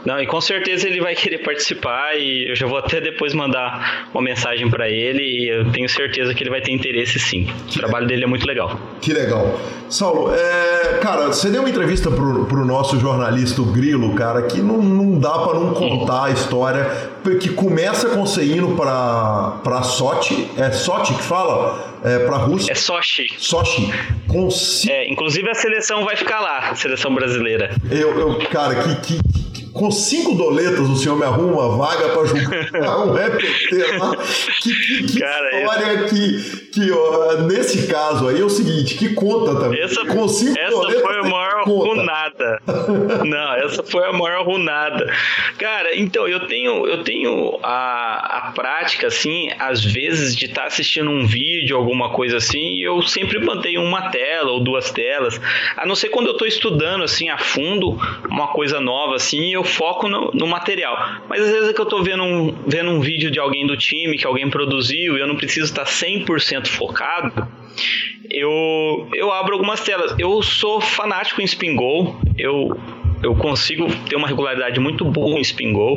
Não, e com certeza ele vai querer participar e eu já vou até depois mandar uma mensagem para ele e eu tenho certeza que ele vai ter interesse sim. O trabalho dele é muito legal. Que legal. Saulo, é, cara, você deu uma entrevista pro, pro nosso jornalista o Grilo, cara, que não, não dá para não contar a história que começa com você indo pra, pra Sochi, é Sochi que fala? É, pra Rússia? É Sochi. Sochi. Com... É, inclusive a seleção vai ficar lá, a seleção brasileira. Eu, eu cara, que, que com cinco doletas o senhor me arruma uma vaga para jogar um EPT lá. Que, que, que Cara, história que, que ó, nesse caso aí é o seguinte, que conta também. Essa, com cinco essa doletas, foi a maior runada. Não, essa foi a maior runada. Cara, então eu tenho eu tenho a, a prática assim, às vezes de estar tá assistindo um vídeo, alguma coisa assim, e eu sempre mantenho uma tela ou duas telas, a não ser quando eu estou estudando assim a fundo uma coisa nova assim, eu eu foco no, no, material. Mas às vezes é que eu estou vendo um, vendo um vídeo de alguém do time que alguém produziu e eu não preciso estar 100% focado, eu, eu abro algumas telas. Eu sou fanático em Spin Goal, eu eu consigo ter uma regularidade muito boa em spin goal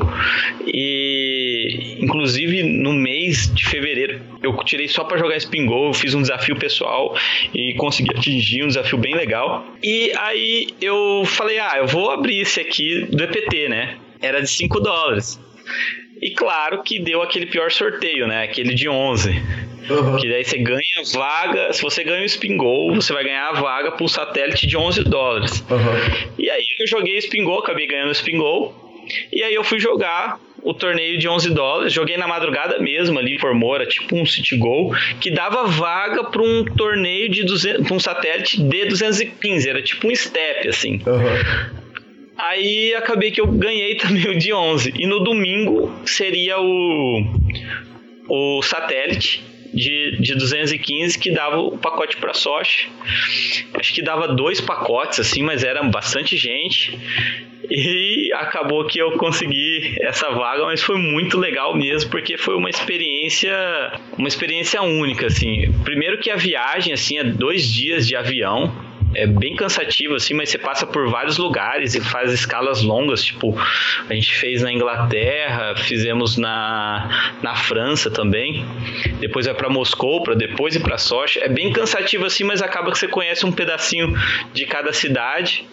e inclusive no mês de fevereiro eu tirei só para jogar spin goal, fiz um desafio pessoal e consegui atingir um desafio bem legal. E aí eu falei: "Ah, eu vou abrir esse aqui do EPT, né? Era de 5 dólares". E claro que deu aquele pior sorteio, né? Aquele de 11. Uhum. Que daí você ganha vaga. Se você ganha o Spin Goal, você vai ganhar a vaga para um satélite de 11 dólares. Uhum. E aí eu joguei Spin Goal, acabei ganhando o Spin Goal. E aí eu fui jogar o torneio de 11 dólares, joguei na madrugada mesmo ali, formou, era tipo um City Goal, que dava vaga para um torneio de 200, um satélite de 215, era tipo um step, assim. Uhum. Aí acabei que eu ganhei também o de 11. E no domingo seria o, o satélite de, de 215 que dava o pacote para sorte. Acho que dava dois pacotes, assim, mas era bastante gente. E acabou que eu consegui essa vaga, mas foi muito legal mesmo, porque foi uma experiência, uma experiência única, assim. Primeiro que a viagem, assim, é dois dias de avião, é bem cansativo, assim, mas você passa por vários lugares e faz escalas longas, tipo, a gente fez na Inglaterra, fizemos na, na França também, depois vai para Moscou, para depois ir para Sochi. É bem cansativo assim, mas acaba que você conhece um pedacinho de cada cidade.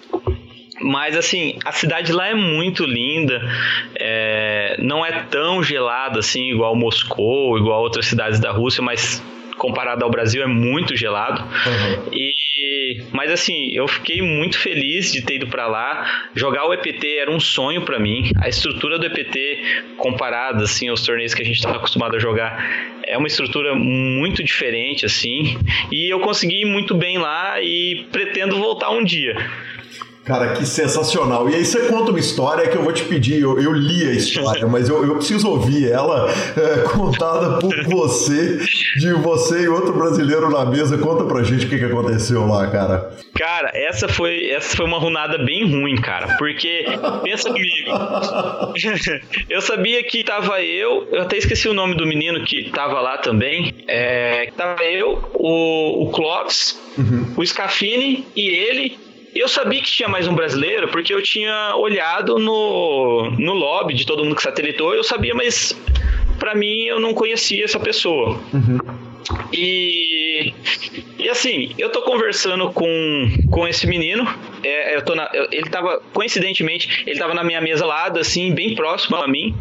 Mas assim, a cidade lá é muito linda, é, não é tão gelada assim, igual Moscou, igual outras cidades da Rússia, mas comparado ao Brasil é muito gelado. Uhum. E mas assim, eu fiquei muito feliz de ter ido para lá. Jogar o EPT era um sonho para mim. A estrutura do EPT comparada assim aos torneios que a gente estava acostumado a jogar é uma estrutura muito diferente assim. E eu consegui ir muito bem lá e pretendo voltar um dia. Cara, que sensacional. E aí você conta uma história que eu vou te pedir. Eu, eu li a história, mas eu, eu preciso ouvir ela é, contada por você, de você e outro brasileiro na mesa. Conta pra gente o que, que aconteceu lá, cara. Cara, essa foi, essa foi uma runada bem ruim, cara. Porque, pensa comigo. eu sabia que tava eu, eu até esqueci o nome do menino que tava lá também. É, tava eu, o, o Clóvis, uhum. o Scafini e ele eu sabia que tinha mais um brasileiro porque eu tinha olhado no, no lobby de todo mundo que satelitou, eu sabia, mas para mim eu não conhecia essa pessoa. Uhum. E, e assim, eu tô conversando com, com esse menino. É, eu tô na, ele tava, coincidentemente, ele tava na minha mesa lado, assim, bem próximo a mim.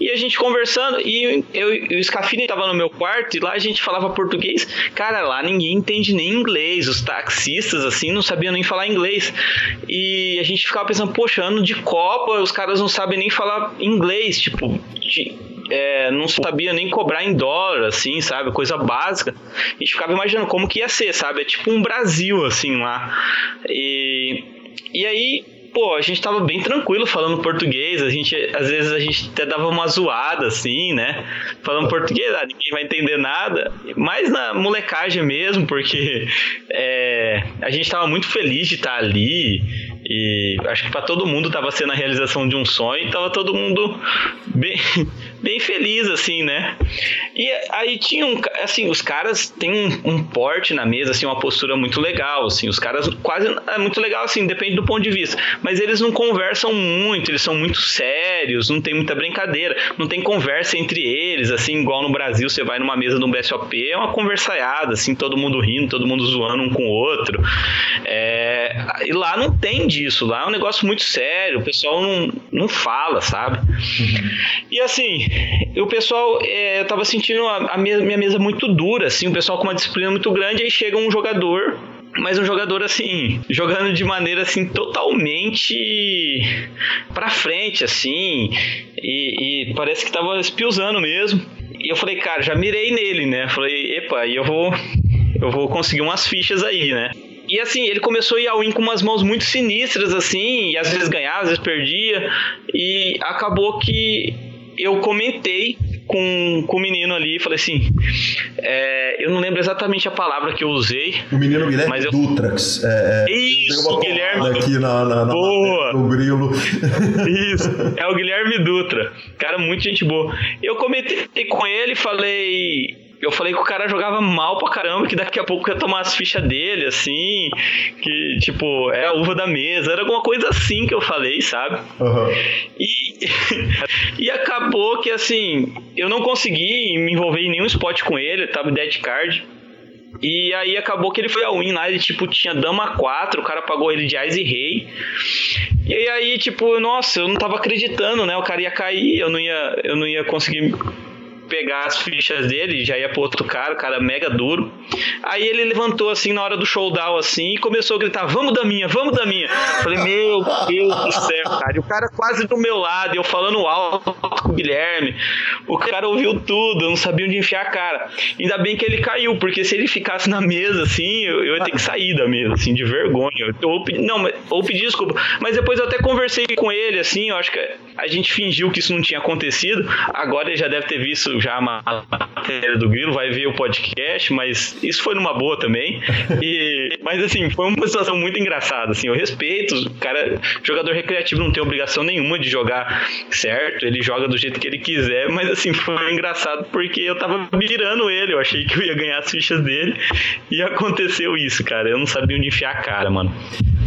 E a gente conversando, e eu, o Scafini tava no meu quarto, e lá a gente falava português. Cara, lá ninguém entende nem inglês. Os taxistas, assim, não sabiam nem falar inglês. E a gente ficava pensando, poxa, ano de Copa, os caras não sabem nem falar inglês. Tipo, de, é, não sabia nem cobrar em dólar, assim, sabe? Coisa básica. A gente ficava imaginando como que ia ser, sabe? É tipo um Brasil, assim, lá. E, e aí, pô, a gente tava bem tranquilo falando português, a gente, às vezes a gente até dava uma zoada, assim, né? Falando português, ah, ninguém vai entender nada, mas na molecagem mesmo, porque é, a gente tava muito feliz de estar ali, e acho que para todo mundo tava sendo a realização de um sonho, tava todo mundo bem, bem feliz, assim, né? E aí tinha um, assim, os caras têm um, um, porte na mesa, assim, uma postura muito legal, assim, os caras quase, é muito legal, assim, depende do ponto de vista, mas eles não conversam muito, eles são muito sérios, não tem muita brincadeira, não tem conversa entre eles, assim, igual no Brasil, você vai numa mesa do BSOP, é uma conversaiada, assim, todo mundo rindo, todo mundo zoando um com o outro, é, e lá não tem disso, lá é um negócio muito sério, o pessoal não, não fala, sabe? Uhum. E assim, o pessoal, é, tava sentindo a, a, minha mesa muito dura, assim, o pessoal com uma disciplina muito grande, aí chega um jogador mas um jogador assim, jogando de maneira assim totalmente para frente assim, e, e, parece que tava espiusando mesmo. E eu falei, cara, já mirei nele, né? Falei, epa, e eu vou eu vou conseguir umas fichas aí, né? E assim, ele começou a ir ao win com umas mãos muito sinistras, assim, e às vezes ganhava, às vezes perdia, e acabou que eu comentei com, com o menino ali e falei assim: é, eu não lembro exatamente a palavra que eu usei. O menino Guilherme mas eu... Dutrax. É, é, Isso, Guilherme. Aqui na, na, na boa. no grilo. Isso, é o Guilherme Dutra. Cara, muito gente boa. Eu comentei com ele e falei eu falei que o cara jogava mal pra caramba, que daqui a pouco ia tomar as fichas dele, assim, que, tipo, é a uva da mesa, era alguma coisa assim que eu falei, sabe? Uhum. E, e acabou que, assim, eu não consegui me envolver em nenhum spot com ele, tava dead card. E aí acabou que ele foi ao win lá, ele tipo tinha dama 4, o cara pagou ele de Ice e rei. E aí tipo, nossa, eu não tava acreditando, né? O cara ia cair, eu não ia eu não ia conseguir pegar as fichas dele, já ia pro outro cara, o cara mega duro. Aí ele levantou assim na hora do showdown assim e começou a gritar: Vamos da minha, vamos da minha. Falei, meu Deus do céu, cara. E o cara quase do meu lado, eu falando alto com o Guilherme. O cara ouviu tudo, eu não sabia onde enfiar a cara. Ainda bem que ele caiu, porque se ele ficasse na mesa assim, eu, eu ia ter que sair da mesa, assim, de vergonha. Ou, não, ou pedir desculpa. Mas depois eu até conversei com ele, assim, eu acho que a gente fingiu que isso não tinha acontecido. Agora ele já deve ter visto já a matéria do Grilo, vai ver o podcast, mas isso foi numa boa também. E, mas assim, foi uma situação muito engraçada, assim, eu respeito, o cara, jogador recreativo não tem obrigação nenhuma de jogar certo, ele joga do jeito que ele quiser, mas assim, foi engraçado porque eu tava mirando ele, eu achei que eu ia ganhar as fichas dele e aconteceu isso, cara, eu não sabia onde enfiar a cara, mano.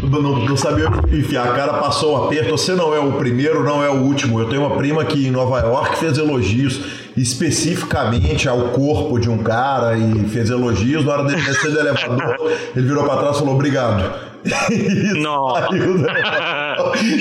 Não, não sabia enfiar a cara, passou um aperto. Você não é o primeiro, não é o último. Eu tenho uma prima que em Nova York fez elogios especificamente ao corpo de um cara e fez elogios. Na hora dele descer do elevador, ele virou para trás e falou: Obrigado. Não.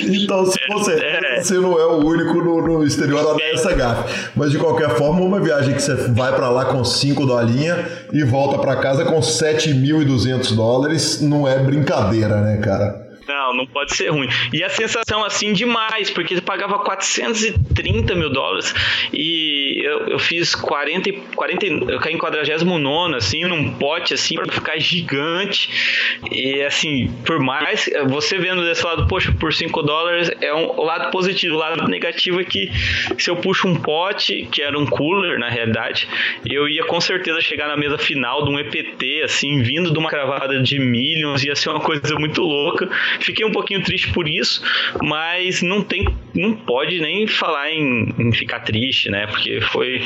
então, se você, é. você não é o único no, no exterior a dar essa gafe. Mas de qualquer forma, uma viagem que você vai para lá com 5 dolinha e volta para casa com 7.200 dólares não é brincadeira, né, cara? Não, não pode ser ruim. E a sensação assim demais, porque ele pagava 430 mil dólares e eu, eu fiz 40, 40, eu caí em 49 assim, num pote assim, para ficar gigante. E assim, por mais você vendo desse lado, poxa, por 5 dólares é um, lado positivo. O lado negativo é que se eu puxo um pote, que era um cooler na realidade, eu ia com certeza chegar na mesa final de um EPT, assim, vindo de uma cravada de millions, ia ser uma coisa muito louca. Fiquei um pouquinho triste por isso, mas não tem, não pode nem falar em, em ficar triste, né? Porque foi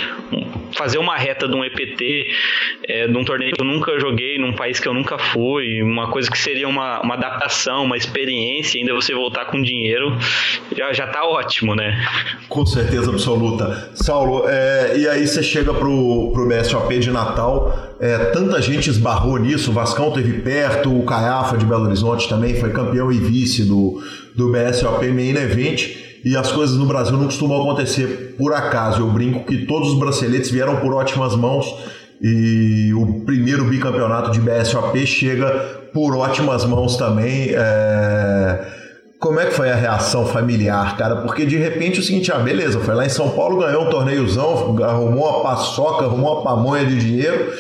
fazer uma reta de um EPT, é, de um torneio que eu nunca joguei, num país que eu nunca fui, uma coisa que seria uma, uma adaptação, uma experiência, ainda você voltar com dinheiro, já, já tá ótimo, né? Com certeza absoluta. Saulo, é, e aí você chega pro, pro BSOP de Natal, é, tanta gente esbarrou nisso, o Vascão teve perto, o Caiafa de Belo Horizonte também foi campeão e vice do, do BSOP Main Event. E as coisas no Brasil não costumam acontecer por acaso. Eu brinco que todos os braceletes vieram por ótimas mãos e o primeiro bicampeonato de BSOP chega por ótimas mãos também. É... Como é que foi a reação familiar, cara? Porque de repente é o seguinte, ah, beleza, foi lá em São Paulo, ganhou um torneiozão, arrumou uma paçoca, arrumou uma pamonha de dinheiro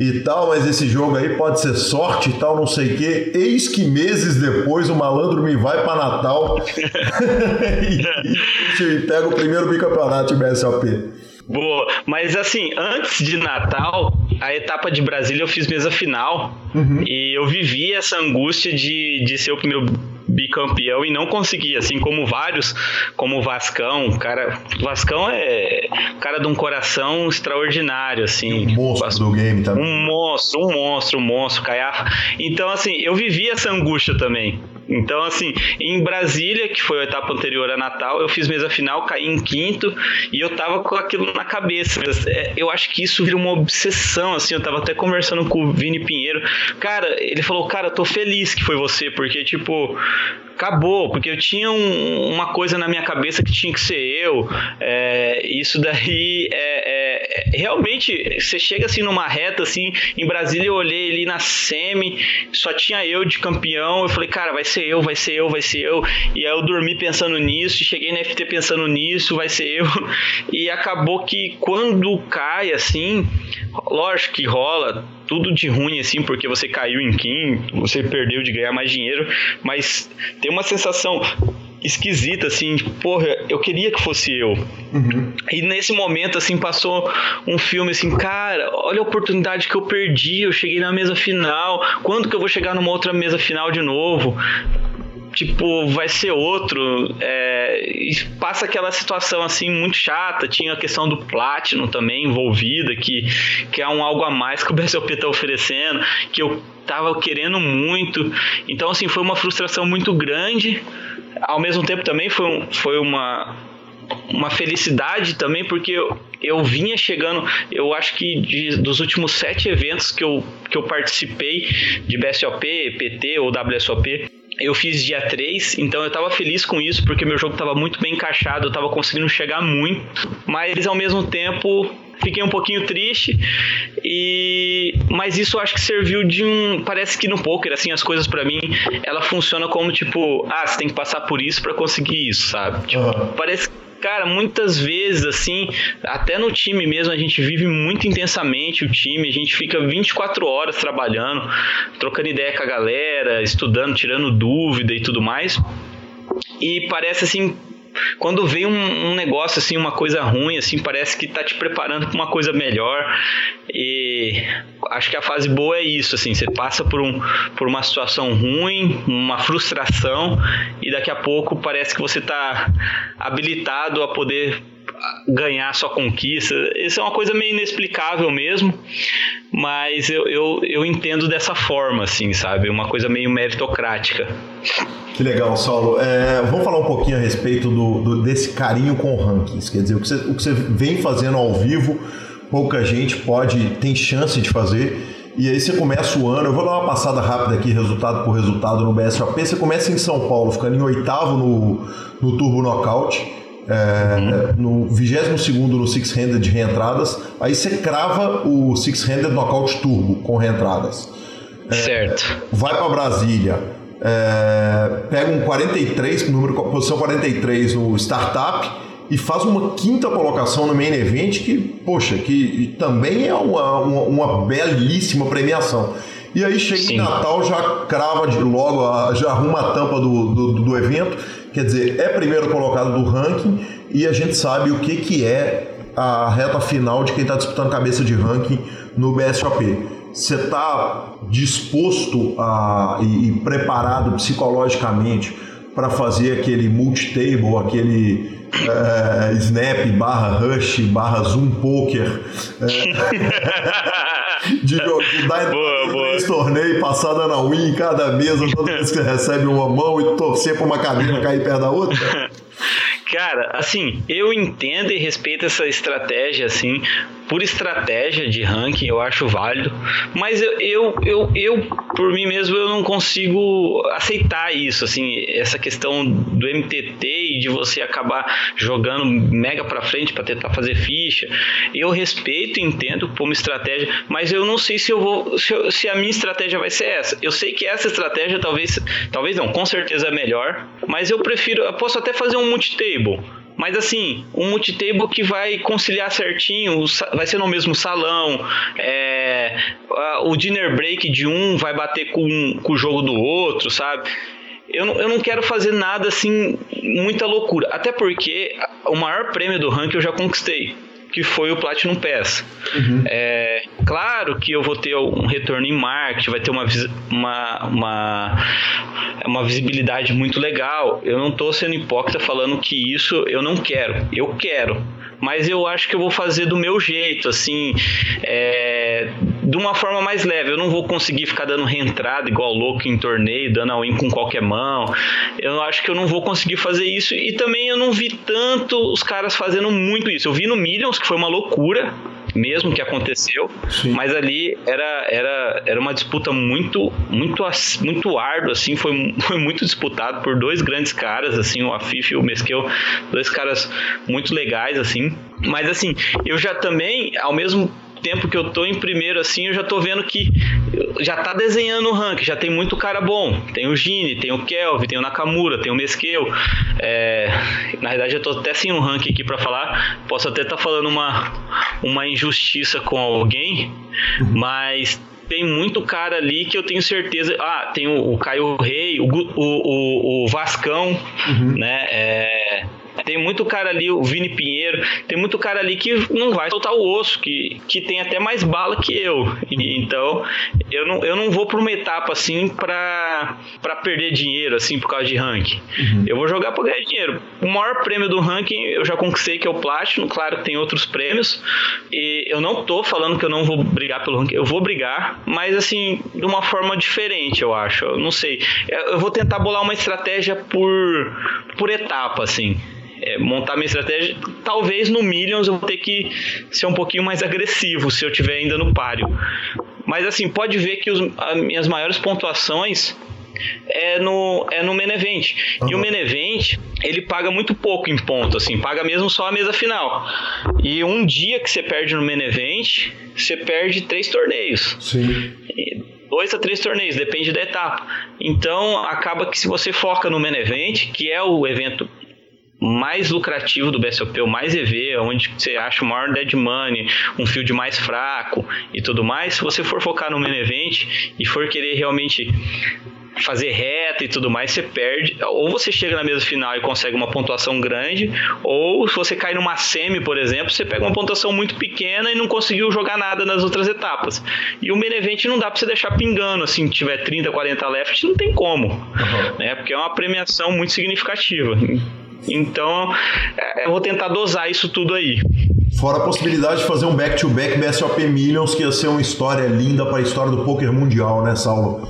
e tal, mas esse jogo aí pode ser sorte e tal, não sei o quê. Eis que meses depois o malandro me vai para Natal e, e, pega o primeiro bicampeonato de BSOP. Boa, mas assim, antes de Natal, a etapa de Brasília eu fiz mesa final uhum. e eu vivi essa angústia de, de ser o primeiro bicampeão e não consegui, assim como vários, como o Vascão, cara, Vascão é cara de um coração extraordinário, assim. Um monstro do game também. Um monstro, um monstro, um monstro, Caiafa. Então, assim, eu vivi essa angústia também. Então, assim, em Brasília, que foi a etapa anterior a Natal, eu fiz mesa final, caí em quinto e eu tava com aquilo na cabeça. É, eu acho que isso vira uma obsessão, assim. Eu tava até conversando com o Vini Pinheiro. Cara, ele falou, cara, tô feliz que foi você, porque, tipo, acabou, porque eu tinha um, uma coisa na minha cabeça que tinha que ser eu. É, isso daí é, é, realmente você chega assim numa reta assim em Brasília eu olhei ali na semi só tinha eu de campeão eu falei cara vai ser eu vai ser eu vai ser eu e aí eu dormi pensando nisso cheguei na FT pensando nisso vai ser eu e acabou que quando cai assim lógico que rola tudo de ruim assim, porque você caiu em Kim, você perdeu de ganhar mais dinheiro, mas tem uma sensação esquisita, assim, porra, eu queria que fosse eu. Uhum. E nesse momento, assim, passou um filme assim, cara, olha a oportunidade que eu perdi, eu cheguei na mesa final, quando que eu vou chegar numa outra mesa final de novo? Tipo, vai ser outro. É, passa aquela situação assim muito chata. Tinha a questão do Platinum também envolvida, que, que é um algo a mais que o BSOP tá oferecendo, que eu tava querendo muito. Então, assim, foi uma frustração muito grande. Ao mesmo tempo também foi, um, foi uma, uma felicidade também, porque eu, eu vinha chegando, eu acho que de, dos últimos sete eventos que eu, que eu participei de BSOP, PT ou WSOP, eu fiz dia 3, então eu tava feliz com isso, porque meu jogo tava muito bem encaixado, eu tava conseguindo chegar muito, mas ao mesmo tempo fiquei um pouquinho triste. E mas isso acho que serviu de um, parece que no poker assim as coisas para mim, ela funciona como tipo, ah, você tem que passar por isso para conseguir isso, sabe? Tipo, uhum. parece Cara, muitas vezes, assim, até no time mesmo, a gente vive muito intensamente o time, a gente fica 24 horas trabalhando, trocando ideia com a galera, estudando, tirando dúvida e tudo mais. E parece assim, quando vem um, um, negócio assim, uma coisa ruim, assim, parece que tá te preparando para uma coisa melhor. E acho que a fase boa é isso, assim, você passa por, um, por uma situação ruim, uma frustração, e daqui a pouco parece que você tá habilitado a poder ganhar sua conquista. Isso é uma coisa meio inexplicável mesmo, mas eu, eu, eu entendo dessa forma, assim, sabe? Uma coisa meio meritocrática. Que legal, Saulo. É, vamos falar um pouquinho a respeito do, do, desse carinho com rankings. Quer dizer, o que, você, o que você vem fazendo ao vivo, pouca gente pode, tem chance de fazer. E aí você começa o ano, eu vou dar uma passada rápida aqui, resultado por resultado no BSOP. Você começa em São Paulo, ficando em oitavo no, no Turbo Knockout é, uhum. No 22 no Six Handed de reentradas, aí você crava o Six Handed Knockout Turbo com reentradas. É, certo. Vai para Brasília, é, pega um 43, número, posição 43 no Startup e faz uma quinta colocação no Main Event que, poxa, que também é uma, uma, uma belíssima premiação. E aí chega Sim. em Natal, já crava de, logo, já arruma a tampa do, do, do evento Quer dizer, é primeiro colocado do ranking e a gente sabe o que, que é a reta final de quem está disputando cabeça de ranking no BSOP. Você está disposto a, e, e preparado psicologicamente para fazer aquele multi-table, aquele é, Snap barra Rush barra Zoom Poker é, de, de dar boa, boa. torneio, passar dando a win em cada mesa toda vez que você recebe uma mão e torcer para uma cadeira cair perto da outra? Cara, assim, eu entendo e respeito essa estratégia, assim, por estratégia de ranking, eu acho válido, mas eu, eu, eu, eu, por mim mesmo, eu não consigo aceitar isso, assim, essa questão do MTT e de você acabar jogando mega pra frente para tentar fazer ficha. Eu respeito e entendo como estratégia, mas eu não sei se eu vou, se, eu, se a minha estratégia vai ser essa. Eu sei que essa estratégia talvez, talvez não, com certeza é melhor, mas eu prefiro, eu posso até fazer um multi-table mas assim, um multitable que vai conciliar certinho, vai ser no mesmo salão, é, o dinner break de um vai bater com, com o jogo do outro, sabe? Eu não, eu não quero fazer nada assim, muita loucura. Até porque o maior prêmio do ranking eu já conquistei que foi o Platinum Pass. Uhum. É, claro que eu vou ter um retorno em marketing, vai ter uma, uma, uma, uma visibilidade muito legal. Eu não estou sendo hipócrita falando que isso eu não quero. Eu quero mas eu acho que eu vou fazer do meu jeito, assim, é, de uma forma mais leve. Eu não vou conseguir ficar dando reentrada igual louco em torneio, dando a win com qualquer mão. Eu acho que eu não vou conseguir fazer isso. E também eu não vi tanto os caras fazendo muito isso. Eu vi no Millions, que foi uma loucura mesmo que aconteceu, Sim. mas ali era, era, era uma disputa muito muito muito árdua assim, foi, foi muito disputado por dois grandes caras assim, o Afif e o Mesquel, dois caras muito legais assim. Mas assim, eu já também ao mesmo tempo que eu tô em primeiro assim, eu já tô vendo que já tá desenhando o ranking, já tem muito cara bom. Tem o Gini, tem o Kelvin, tem o Nakamura, tem o Mesquel. É, na verdade, eu tô até sem um ranking aqui para falar. Posso até estar tá falando uma, uma injustiça com alguém, uhum. mas tem muito cara ali que eu tenho certeza. Ah, tem o, o Caio Rei, o, o, o, o Vascão, uhum. né? É, tem muito cara ali, o Vini Pinheiro, tem muito cara ali que não vai soltar o osso, que, que tem até mais bala que eu. Então, eu não, eu não vou para uma etapa assim para perder dinheiro, assim, por causa de ranking. Uhum. Eu vou jogar para ganhar dinheiro. O maior prêmio do ranking eu já conquistei, que é o Platinum, claro que tem outros prêmios. E eu não tô falando que eu não vou brigar pelo ranking, eu vou brigar, mas assim, de uma forma diferente, eu acho. Eu não sei. Eu vou tentar bolar uma estratégia por, por etapa, assim é, montar minha estratégia, talvez no Millions eu vou ter que ser um pouquinho mais agressivo se eu tiver ainda no páreo. Mas assim, pode ver que os, as minhas maiores pontuações é no, é no main event. Uhum. E o main event, ele paga muito pouco em ponto, assim, paga mesmo só a mesa final. E um dia que você perde no main event, você perde três torneios. Sim. Dois a três torneios, depende da etapa. Então, acaba que se você foca no main event, que é o evento mais lucrativo do BSOP, o mais EV, onde você acha o maior dead money, um field mais fraco e tudo mais, se você for focar no main event e for querer realmente fazer reta e tudo mais, você perde. Ou você chega na mesa final e consegue uma pontuação grande, ou se você cai numa semi, por exemplo, você pega uma pontuação muito pequena e não conseguiu jogar nada nas outras etapas. E o main event não dá para você deixar pingando, assim, tiver 30, 40 left, não tem como, uhum. né? Porque é uma premiação muito significativa. Então, é, eu vou tentar dosar isso tudo aí. Fora a possibilidade de fazer um back-to-back -back BSOP Millions, que ia ser uma história linda para a história do poker mundial, né, Saulo?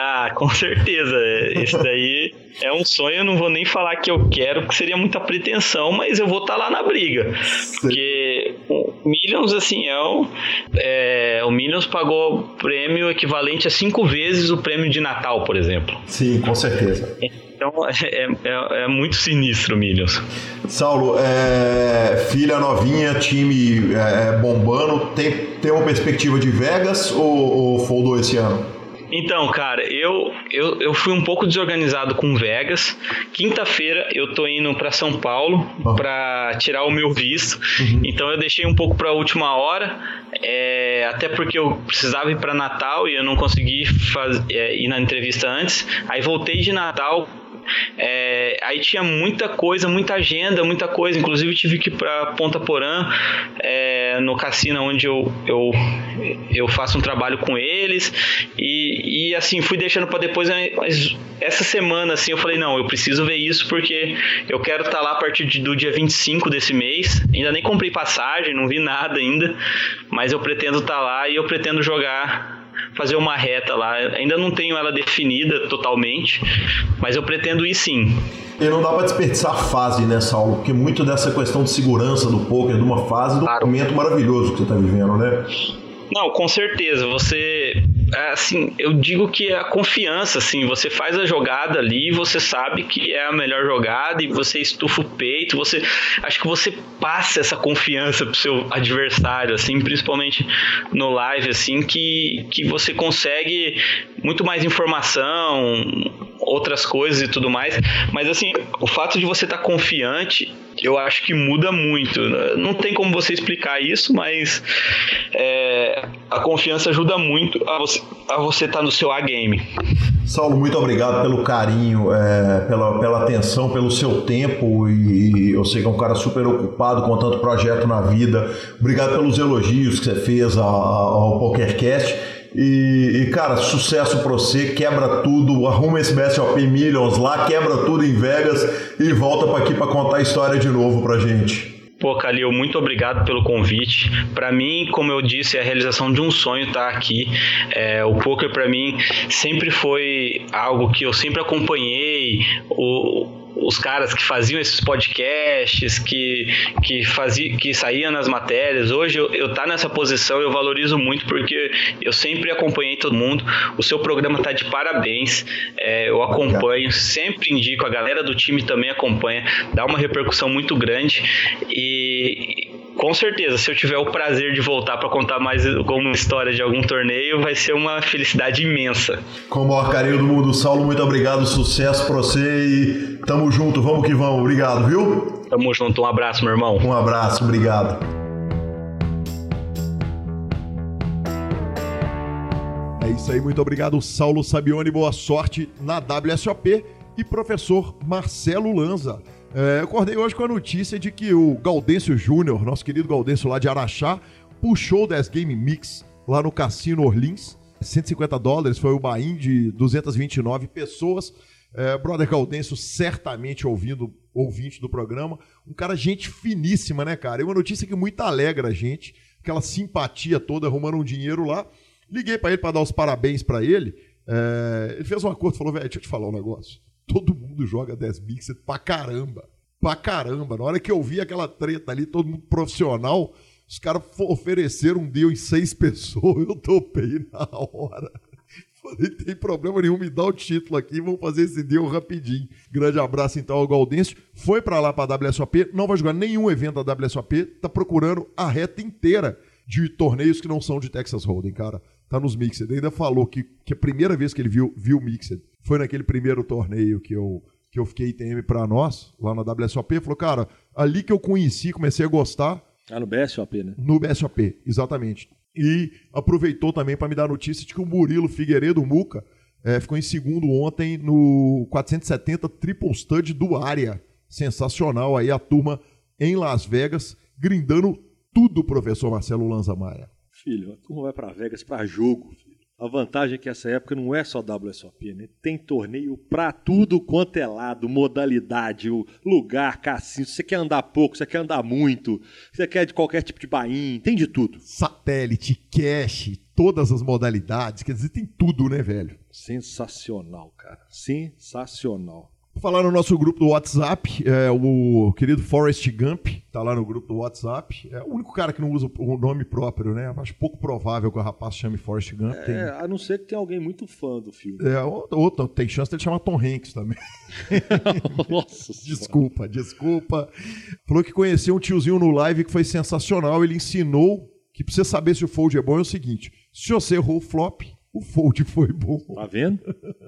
Ah, com certeza. Esse daí é um sonho, eu não vou nem falar que eu quero, porque seria muita pretensão, mas eu vou estar tá lá na briga. Porque o Millions, assim, é, um, é o Millions pagou prêmio equivalente a cinco vezes o prêmio de Natal, por exemplo. Sim, com certeza. Então é, é, é muito sinistro o Millions. Saulo, é, filha novinha, time é, bombando, tem, tem uma perspectiva de Vegas ou, ou foldou esse ano? Então, cara, eu, eu, eu fui um pouco desorganizado com Vegas. Quinta-feira eu tô indo para São Paulo oh. para tirar o meu visto. Uhum. Então eu deixei um pouco para a última hora, é, até porque eu precisava ir para Natal e eu não consegui faz, é, ir na entrevista antes. Aí voltei de Natal é, aí tinha muita coisa, muita agenda, muita coisa. Inclusive tive que ir para Ponta Porã, é, no cassino onde eu, eu, eu faço um trabalho com eles. E, e assim, fui deixando para depois. Mas essa semana, assim, eu falei: não, eu preciso ver isso porque eu quero estar tá lá a partir de, do dia 25 desse mês. Ainda nem comprei passagem, não vi nada ainda. Mas eu pretendo estar tá lá e eu pretendo jogar fazer uma reta lá. Ainda não tenho ela definida totalmente, mas eu pretendo ir sim. E não dá para desperdiçar a fase, né, Saulo? Porque muito dessa questão de segurança do poker, de uma fase, do claro. momento maravilhoso que você está vivendo, né? Não, com certeza. Você é, assim, eu digo que é a confiança, assim, você faz a jogada ali, você sabe que é a melhor jogada e você estufa o peito, você acho que você passa essa confiança pro seu adversário, assim, principalmente no live, assim, que, que você consegue muito mais informação, outras coisas e tudo mais, mas assim, o fato de você estar tá confiante eu acho que muda muito. Não tem como você explicar isso, mas é, a confiança ajuda muito a você a você estar tá no seu A-game. Saulo, muito obrigado pelo carinho, é, pela, pela atenção, pelo seu tempo e eu sei que é um cara super ocupado com tanto projeto na vida. Obrigado pelos elogios que você fez ao, ao PokerCast. E, e, cara, sucesso pra você, quebra tudo, arruma esse BSOP Millions lá, quebra tudo em Vegas e volta para aqui para contar a história de novo pra gente. Pô, Calil, muito obrigado pelo convite. Para mim, como eu disse, é a realização de um sonho estar aqui. É, o poker para mim sempre foi algo que eu sempre acompanhei. O, os caras que faziam esses podcasts, que, que, fazia, que saíam nas matérias. Hoje eu, eu tá nessa posição, eu valorizo muito porque eu sempre acompanhei todo mundo. O seu programa tá de parabéns. É, eu acompanho, sempre indico, a galera do time também acompanha, dá uma repercussão muito grande. E com certeza, se eu tiver o prazer de voltar para contar mais alguma história de algum torneio, vai ser uma felicidade imensa. Com o maior carinho do mundo, Saulo, muito obrigado, sucesso para você e tamo junto, vamos que vamos. Obrigado, viu? Tamo junto, um abraço, meu irmão. Um abraço, obrigado. É isso aí, muito obrigado, Saulo Sabione, boa sorte na WSOP e professor Marcelo Lanza. É, eu acordei hoje com a notícia de que o Gaudêncio Júnior, nosso querido Gaudêncio lá de Araxá, puxou o 10 Game Mix lá no Cassino Orleans. 150 dólares foi o bain de 229 pessoas. É, brother Gaudêncio, certamente ouvindo, ouvinte do programa. Um cara, gente finíssima, né, cara? É uma notícia que muito alegra a gente. Aquela simpatia toda, arrumando um dinheiro lá. Liguei para ele para dar os parabéns para ele. É, ele fez um acordo, falou, velho, deixa eu te falar um negócio todo mundo joga 10 Mixed pra caramba. Pra caramba. Na hora que eu vi aquela treta ali, todo mundo profissional, os caras ofereceram um deal em seis pessoas, eu topei na hora. Falei, tem problema nenhum, me dá o título aqui, vamos fazer esse deal rapidinho. Grande abraço então ao Gaudêncio. Foi para lá para a WSOP, não vai jogar nenhum evento da WSOP, tá procurando a reta inteira de torneios que não são de Texas Hold'em, cara. Tá nos Mixed. Ele ainda falou que, que a primeira vez que ele viu, viu Mixed foi naquele primeiro torneio que eu, que eu fiquei ITM para nós, lá na WSOP. Falou, cara, ali que eu conheci, comecei a gostar. Ah, no BSOP, né? No BSOP, exatamente. E aproveitou também para me dar notícia de que o Murilo Figueiredo Muca é, ficou em segundo ontem no 470 Triple Stud do área. Sensacional aí a turma em Las Vegas, grindando tudo, professor Marcelo Lanza Maia. Filho, a turma vai para Vegas para jogo, filho. A vantagem é que essa época não é só WSOP, né? Tem torneio pra tudo quanto é lado, modalidade, lugar, cassino. Se você quer andar pouco, se você quer andar muito, se você quer de qualquer tipo de bain, tem de tudo. Satélite, cache, todas as modalidades, quer dizer, tem tudo, né, velho? Sensacional, cara. Sensacional. Falar no nosso grupo do WhatsApp, é, o querido Forrest Gump, tá lá no grupo do WhatsApp. É o único cara que não usa o nome próprio, né? Acho pouco provável que o rapaz chame Forrest Gump. É, tem... a não ser que tenha alguém muito fã do filme. É, outra, tem chance dele chamar Tom Hanks também. Nossa Desculpa, desculpa. Falou que conheceu um tiozinho no live que foi sensacional. Ele ensinou que pra você saber se o fold é bom é o seguinte: se você errou o flop, o fold foi bom. Tá vendo?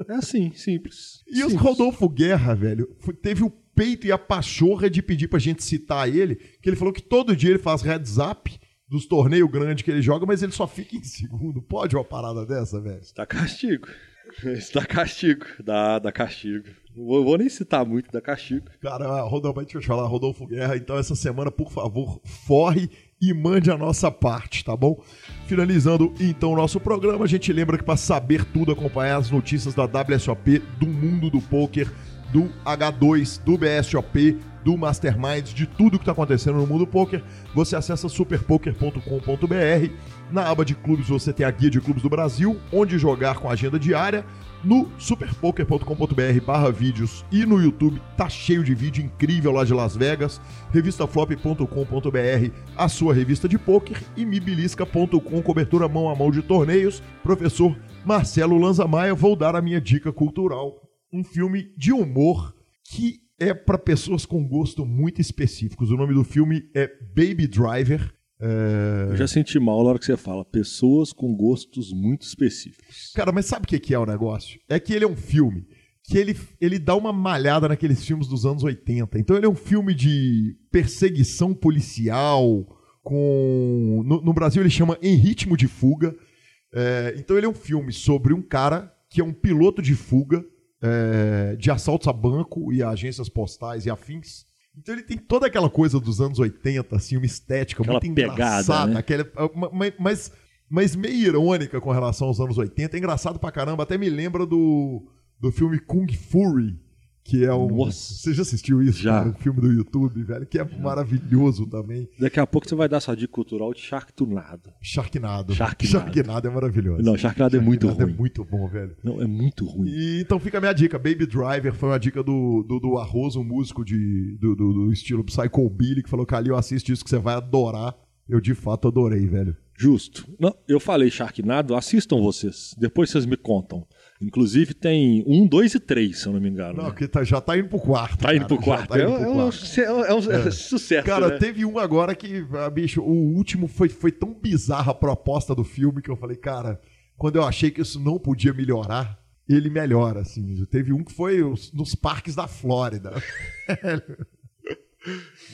É assim, simples. E os Simples. Rodolfo Guerra, velho, foi- teve o peito e a pachorra de pedir pra gente citar ele, que ele falou que todo dia ele faz heads up dos torneios grandes que ele joga, mas ele só fica em segundo. Pode uma parada dessa, velho? Está castigo. Está castigo. Dá, dá castigo. Não vou, vou nem citar muito, dá castigo. Cara, Rodolfo, deixa eu te falar, Rodolfo Guerra, então essa semana, por favor, forre e mande a nossa parte, tá bom? Finalizando então o nosso programa, a gente lembra que para saber tudo, acompanhar as notícias da WSOP, do mundo do poker, do H2, do BSOP, do Mastermind, de tudo que está acontecendo no mundo poker, você acessa superpoker.com.br. Na aba de clubes você tem a guia de clubes do Brasil, onde jogar com agenda diária. No superpoker.com.br barra vídeos e no YouTube tá cheio de vídeo incrível lá de Las Vegas. Revistaflop.com.br, a sua revista de poker. E mibilisca.com, cobertura mão a mão de torneios. Professor Marcelo Lanza Maia, vou dar a minha dica cultural. Um filme de humor que é para pessoas com gosto muito específicos. O nome do filme é Baby Driver. É, Eu já senti mal na hora que você fala. Pessoas com gostos muito específicos. Cara, mas sabe o que que é o negócio? É que ele é um filme que ele, ele dá uma malhada naqueles filmes dos anos 80. Então ele é um filme de perseguição policial, com. No, no Brasil ele chama Em Ritmo de Fuga. É, então ele é um filme sobre um cara que é um piloto de fuga é, de assaltos a banco e a agências postais e afins. Então ele tem toda aquela coisa dos anos 80, assim, uma estética Aquela muito pegada, engraçada, né? aquela, ma- mas, mas meio irônica com relação aos anos 80. É engraçado pra caramba, até me lembra do, do filme Kung Fury, que é um. Nossa. Você já assistiu isso? Já. cara? Um filme do YouTube, velho, que é maravilhoso também. Daqui a pouco você vai dar sua dica cultural de Sharktunado. Sharknado. Sharknado. Sharknado é maravilhoso. Não, Sharknado é muito Sharknado ruim. é muito bom, velho. Não, é muito ruim. E, então fica a minha dica. Baby Driver foi uma dica do, do, do Arroz, um músico de, do, do, do estilo Psycho Billy, que falou: Calil, assiste isso que você vai adorar. Eu de fato adorei, velho. Justo. Não, eu falei Sharknado, assistam vocês. Depois vocês me contam. Inclusive tem um, dois e três, se eu não me engano. Não, né? porque tá- já tá indo pro quarto. Tá indo cara, pro já quarto. tá indo é, pro é um, quarto. é um- é um sucesso, Cara, né? teve um agora que, ah, bicho, o último foi, foi tão bizarra a proposta do filme que eu falei, cara, quando eu achei que isso não podia melhorar, ele melhora, assim. Teve um que foi os- nos parques da Flórida.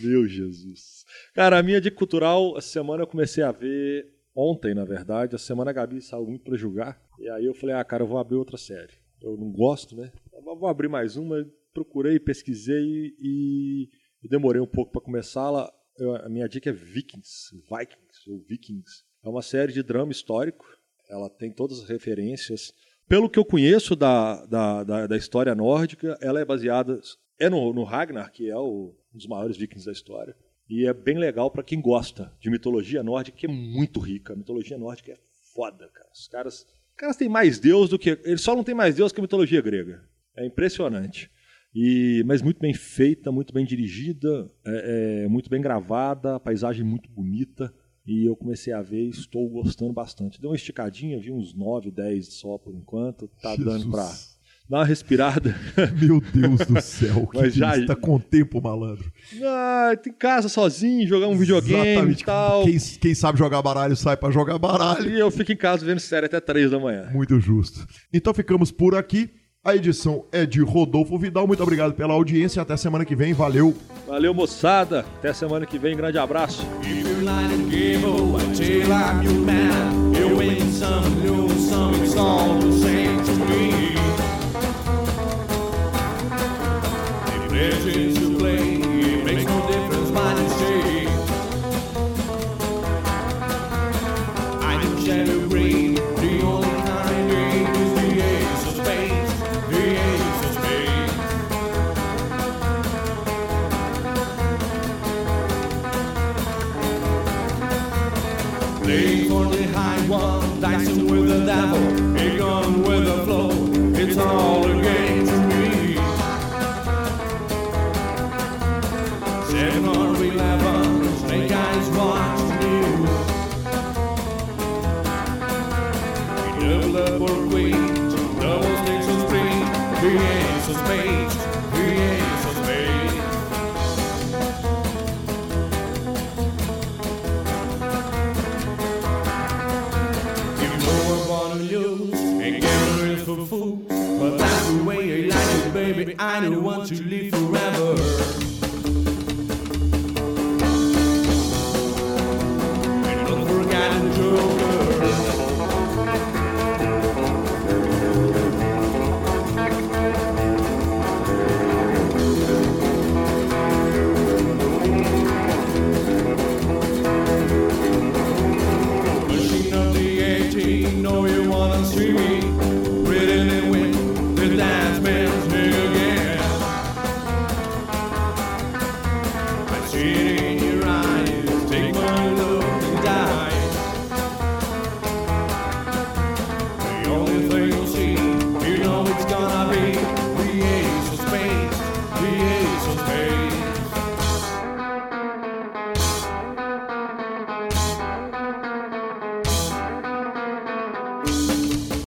Meu Jesus. Cara, a minha dica cultural, essa semana eu comecei a ver, ontem na verdade, a semana a Gabi saiu muito pra julgar. E aí eu falei, ah, cara, eu vou abrir outra série. Eu não gosto, né? Eu vou abrir mais uma, procurei, pesquisei e, e demorei um pouco pra começá-la. A minha dica é Vikings, Vikings ou Vikings. É uma série de drama histórico. Ela tem todas as referências. Pelo que eu conheço da, da, da, da história nórdica, ela é baseada é no, no Ragnar, que é o, um dos maiores vikings da história. E é bem legal pra quem gosta de mitologia nórdica, que é muito rica. A mitologia nórdica é foda, cara. Os caras, caras têm mais Deus do que. Eles só não têm mais Deus que a mitologia grega. É impressionante. E, mas muito bem feita, muito bem dirigida, é, é, muito bem gravada, paisagem muito bonita. E eu comecei a ver e estou gostando bastante. Deu uma esticadinha, vi uns 9, 10 só por enquanto. Tá Jesus. dando pra dar uma respirada. Meu Deus do céu, que Mas já- isso? tá com tempo, malandro. ah, tem casa sozinho, jogar um videogame Exatamente. e tal. Quem, quem sabe jogar baralho sai pra jogar baralho. E eu fico em casa vendo série até 3 da manhã. Muito justo. Então ficamos por aqui. A edição é de Rodolfo Vidal. Muito obrigado pela audiência. Até semana que vem. Valeu. Valeu, moçada. Até semana que vem. Grande abraço. This